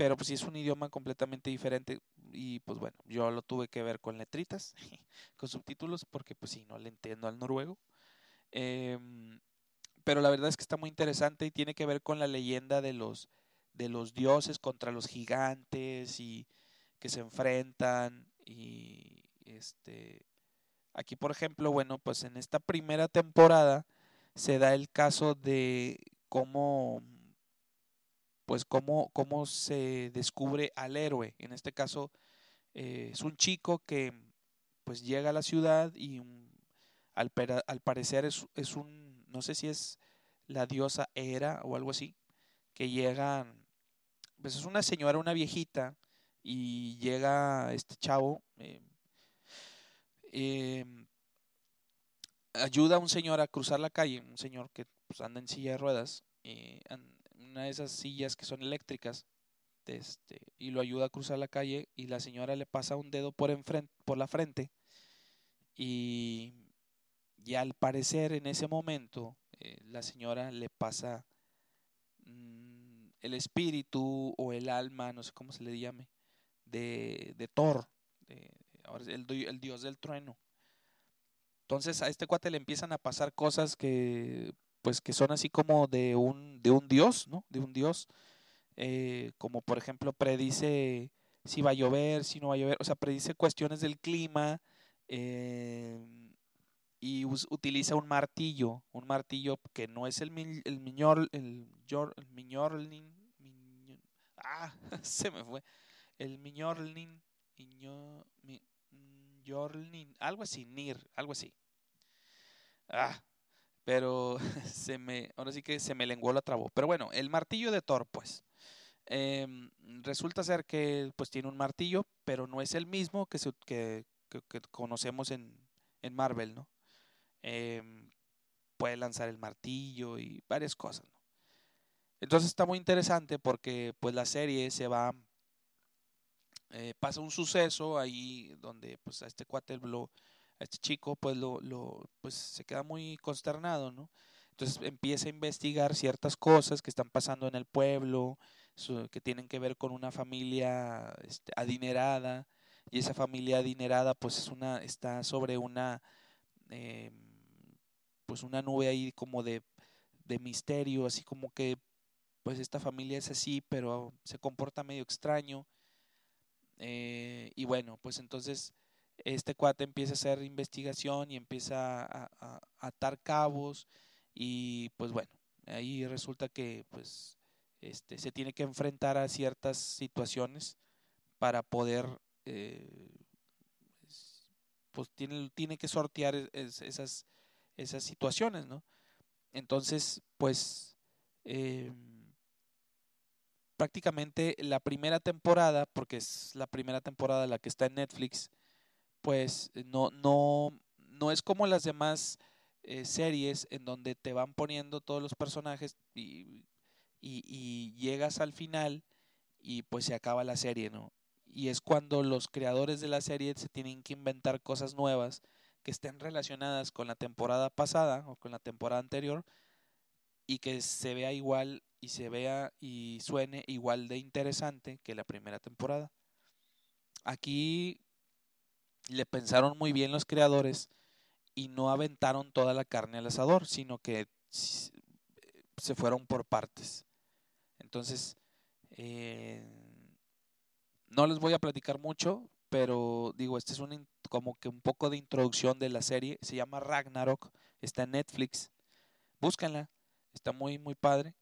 [SPEAKER 2] pero pues sí es un idioma completamente diferente y pues bueno, yo lo tuve que ver con letritas, con subtítulos, porque pues sí, no le entiendo al noruego. Em, pero la verdad es que está muy interesante y tiene que ver con la leyenda de los, de los dioses contra los gigantes y que se enfrentan y este aquí por ejemplo, bueno, pues en esta primera temporada se da el caso de cómo pues cómo, cómo se descubre al héroe. En este caso eh, es un chico que pues llega a la ciudad y un- al, al parecer es, es un, no sé si es la diosa Hera o algo así, que llega, pues es una señora, una viejita, y llega este chavo, eh, em, ayuda a un señor a cruzar la calle, un señor que pues, anda en silla de ruedas, eh, una de esas sillas que son eléctricas, este, y lo ayuda a cruzar la calle y la señora le pasa un dedo por enfrente, por la frente y, y al parecer en ese momento eh, la señora le pasa mm, el espíritu o el alma, no sé cómo se le llame, de, de Thor, el dios del trueno. Entonces a este cuate le empiezan a pasar cosas que pues que son así como de un, de un dios, ¿no? De un dios. eh, como por ejemplo predice si va a llover, si no va a llover, o sea, predice cuestiones del clima eh, y utiliza un martillo, un martillo que no es el, el miñor, el, el miñorlin, miño- ah, se me fue, el miñorlin, miño- mi- miñorlin, algo así, nir, algo así. Ah, pero se me, ahora sí que se me lenguó la trabó. Pero bueno, el martillo de Thor, pues. Em, resulta ser que pues tiene un martillo, pero no es el mismo que, se, que, que- conocemos en, en Marvel, ¿no? Em, puede lanzar el martillo y varias cosas, ¿no? Entonces está muy interesante porque pues la serie se va, eh, pasa un suceso ahí donde pues a este cuate lo, este chico pues lo, lo pues se queda muy consternado, ¿no? Entonces empieza a investigar ciertas cosas que están pasando en el pueblo, que tienen que ver con una familia este, adinerada y esa familia adinerada pues es una está sobre una em, pues una nube ahí como de, de misterio, así como que pues esta familia es así, pero se comporta medio extraño. Eh, y bueno, pues entonces este cuate empieza a hacer investigación y empieza a, atar cabos y pues bueno, ahí resulta que pues este se tiene que enfrentar a ciertas situaciones para poder eh, es- pues tiene, tiene que sortear es- es- esas, esas situaciones, ¿no? Entonces, pues em, prácticamente la primera temporada, porque es la primera temporada la que está en Netflix, pues no, no, no es como las demás eh, series en donde te van poniendo todos los personajes y, y, y llegas al final y pues se acaba la serie, ¿no? Y es cuando los creadores de la serie se tienen que inventar cosas nuevas que estén relacionadas con la temporada pasada o con la temporada anterior y que se vea igual y se vea y suene igual de interesante que la primera temporada. Aquí le pensaron muy bien los creadores y no aventaron toda la carne al asador, sino que se fueron por partes. Entonces, eh, no les voy a platicar mucho, pero digo, este es un, como que un poco de introducción de la serie. Se llama Ragnarok, está en Netflix. Búscanla, está muy, muy padre.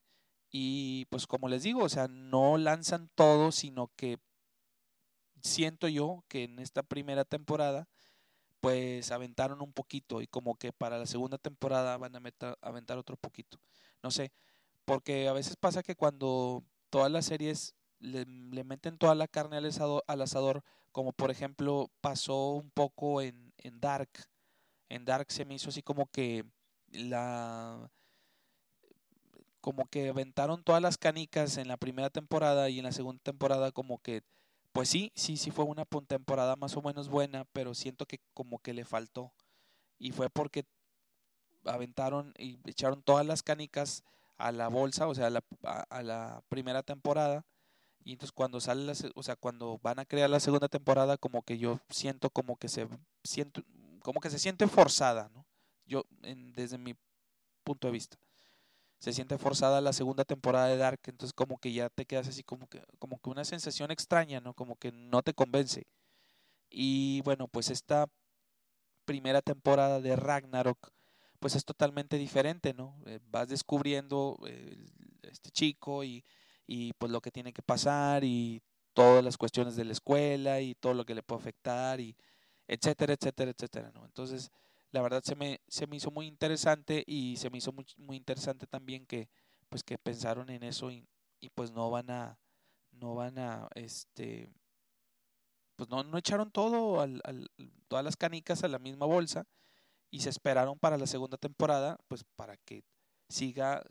[SPEAKER 2] Y pues como les digo, o sea, no lanzan todo, sino que siento yo que en esta primera temporada pues aventaron un poquito y como que para la segunda temporada van a meta- aventar otro poquito. No sé, Porque a veces pasa que cuando todas las series le, le meten toda la carne al asador, al asador, como por ejemplo pasó un poco en, en Dark. En Dark se me hizo así como que la como que aventaron todas las canicas en la primera temporada y en la segunda temporada como que pues sí, sí, sí fue una temporada más o menos buena, pero siento que como que le faltó. Y fue porque aventaron y echaron todas las canicas a la bolsa, o sea, a la, primera temporada. Y entonces cuando sale la, o sea, cuando van a crear la segunda temporada, como que yo siento como que se siento, como que se siente forzada, ¿no? Yo, en- desde mi punto de vista. Se siente forzada la segunda temporada de Dark, entonces como que ya te quedas así como que, como que una sensación extraña, ¿no? Como que no te convence. Y bueno, pues esta primera temporada de Ragnarok, pues es totalmente diferente, ¿no? Eh, vas descubriendo eh, este chico y, y pues lo que tiene que pasar y todas las cuestiones de la escuela y todo lo que le puede afectar y etcétera, etcétera, etcétera, ¿no? Entonces, la verdad se me, se me hizo muy interesante y se me hizo muy, muy interesante también que pues que pensaron en eso y, y pues no van a no van a este pues no, no echaron todo al, al- todas las canicas a la misma bolsa y se esperaron para la segunda temporada pues para que siga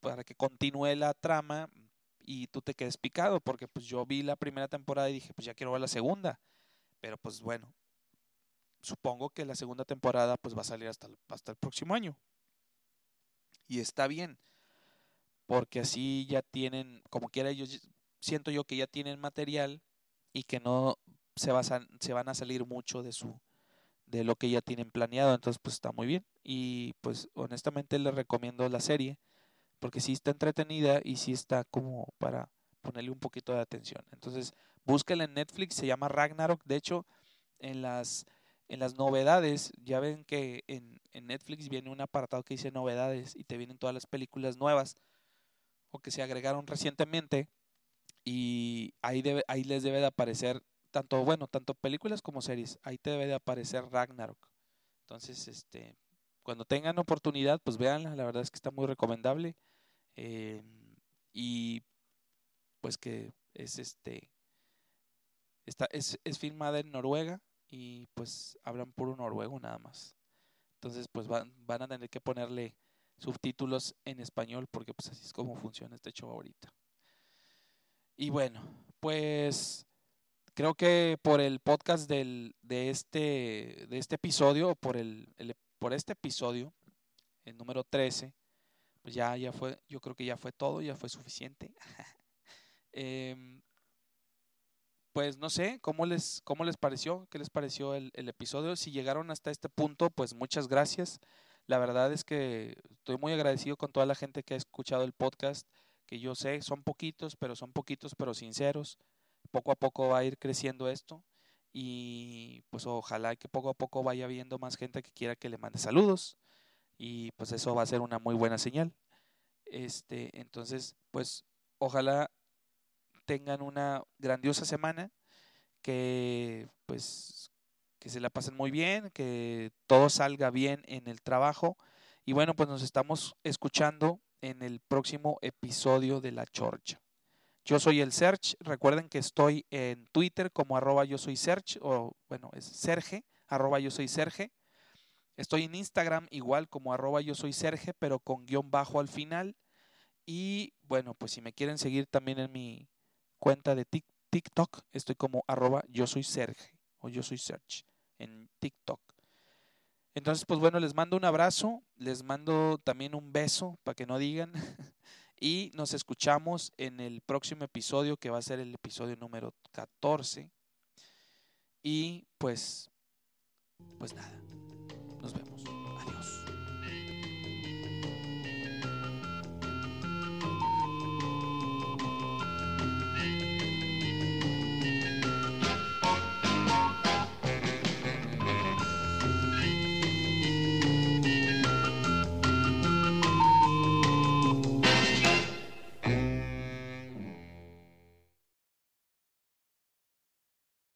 [SPEAKER 2] para que continúe la trama y tú te quedes picado porque pues yo vi la primera temporada y dije pues ya quiero ver la segunda pero pues bueno supongo que la segunda temporada pues va a salir hasta el, hasta el próximo año. Y está bien, porque así ya tienen, como quiera ellos, siento yo que ya tienen material y que no se, se van a salir mucho de su de lo que ya tienen planeado, entonces pues está muy bien y pues honestamente les recomiendo la serie porque sí está entretenida y sí está como para ponerle un poquito de atención. Entonces, búsquela en Netflix, se llama Ragnarok, de hecho, en las en las novedades, ya ven que en, en Netflix viene un apartado que dice novedades y te vienen todas las películas nuevas o que se agregaron recientemente y ahí, debe, ahí les debe de aparecer tanto, bueno, tanto películas como series, ahí te debe de aparecer Ragnarok. Entonces, este, cuando tengan oportunidad, pues véanla, la verdad es que está muy recomendable eh, y pues que es este, está, es, es filmada en Noruega y pues hablan puro noruego nada más. Entonces pues van, van a tener que ponerle subtítulos en español porque pues así es como funciona este show ahorita. Y bueno, pues creo que por el podcast del, de, este, de este episodio, por, el, por este episodio, el número 13, pues ya, ya fue, yo creo que ya fue todo, ya fue suficiente. Em, pues no sé, ¿cómo les, cómo les pareció? ¿Qué les pareció el, episodio? Si llegaron hasta este punto, pues muchas gracias. La verdad es que estoy muy agradecido con toda la gente que ha escuchado el podcast, que yo sé, son poquitos, pero son poquitos, pero sinceros. Poco a poco va a ir creciendo esto y pues ojalá que poco a poco vaya viendo más gente que quiera que le mande saludos y pues eso va a ser una muy buena señal. Este, entonces, pues ojalá tengan una grandiosa semana, que pues que se la pasen muy bien, que todo salga bien en el trabajo y bueno, pues nos estamos escuchando en el próximo episodio de La Chorcha. Yo soy el Serge, recuerden que estoy en Twitter como arroba yo soy Serge, o bueno, es Serge, arroba yo soy Serge. Estoy en Instagram igual como arroba yo soy Serge, pero con guion bajo al final. Y bueno, pues si me quieren seguir también en mi cuenta de Tik- TikTok, estoy como arroba yo soy Serge o yo soy Serge en TikTok. Entonces, pues bueno, les mando un abrazo, les mando también un beso para que no digan. y nos escuchamos en el próximo episodio que va a ser el episodio número 14. Y pues, pues nada.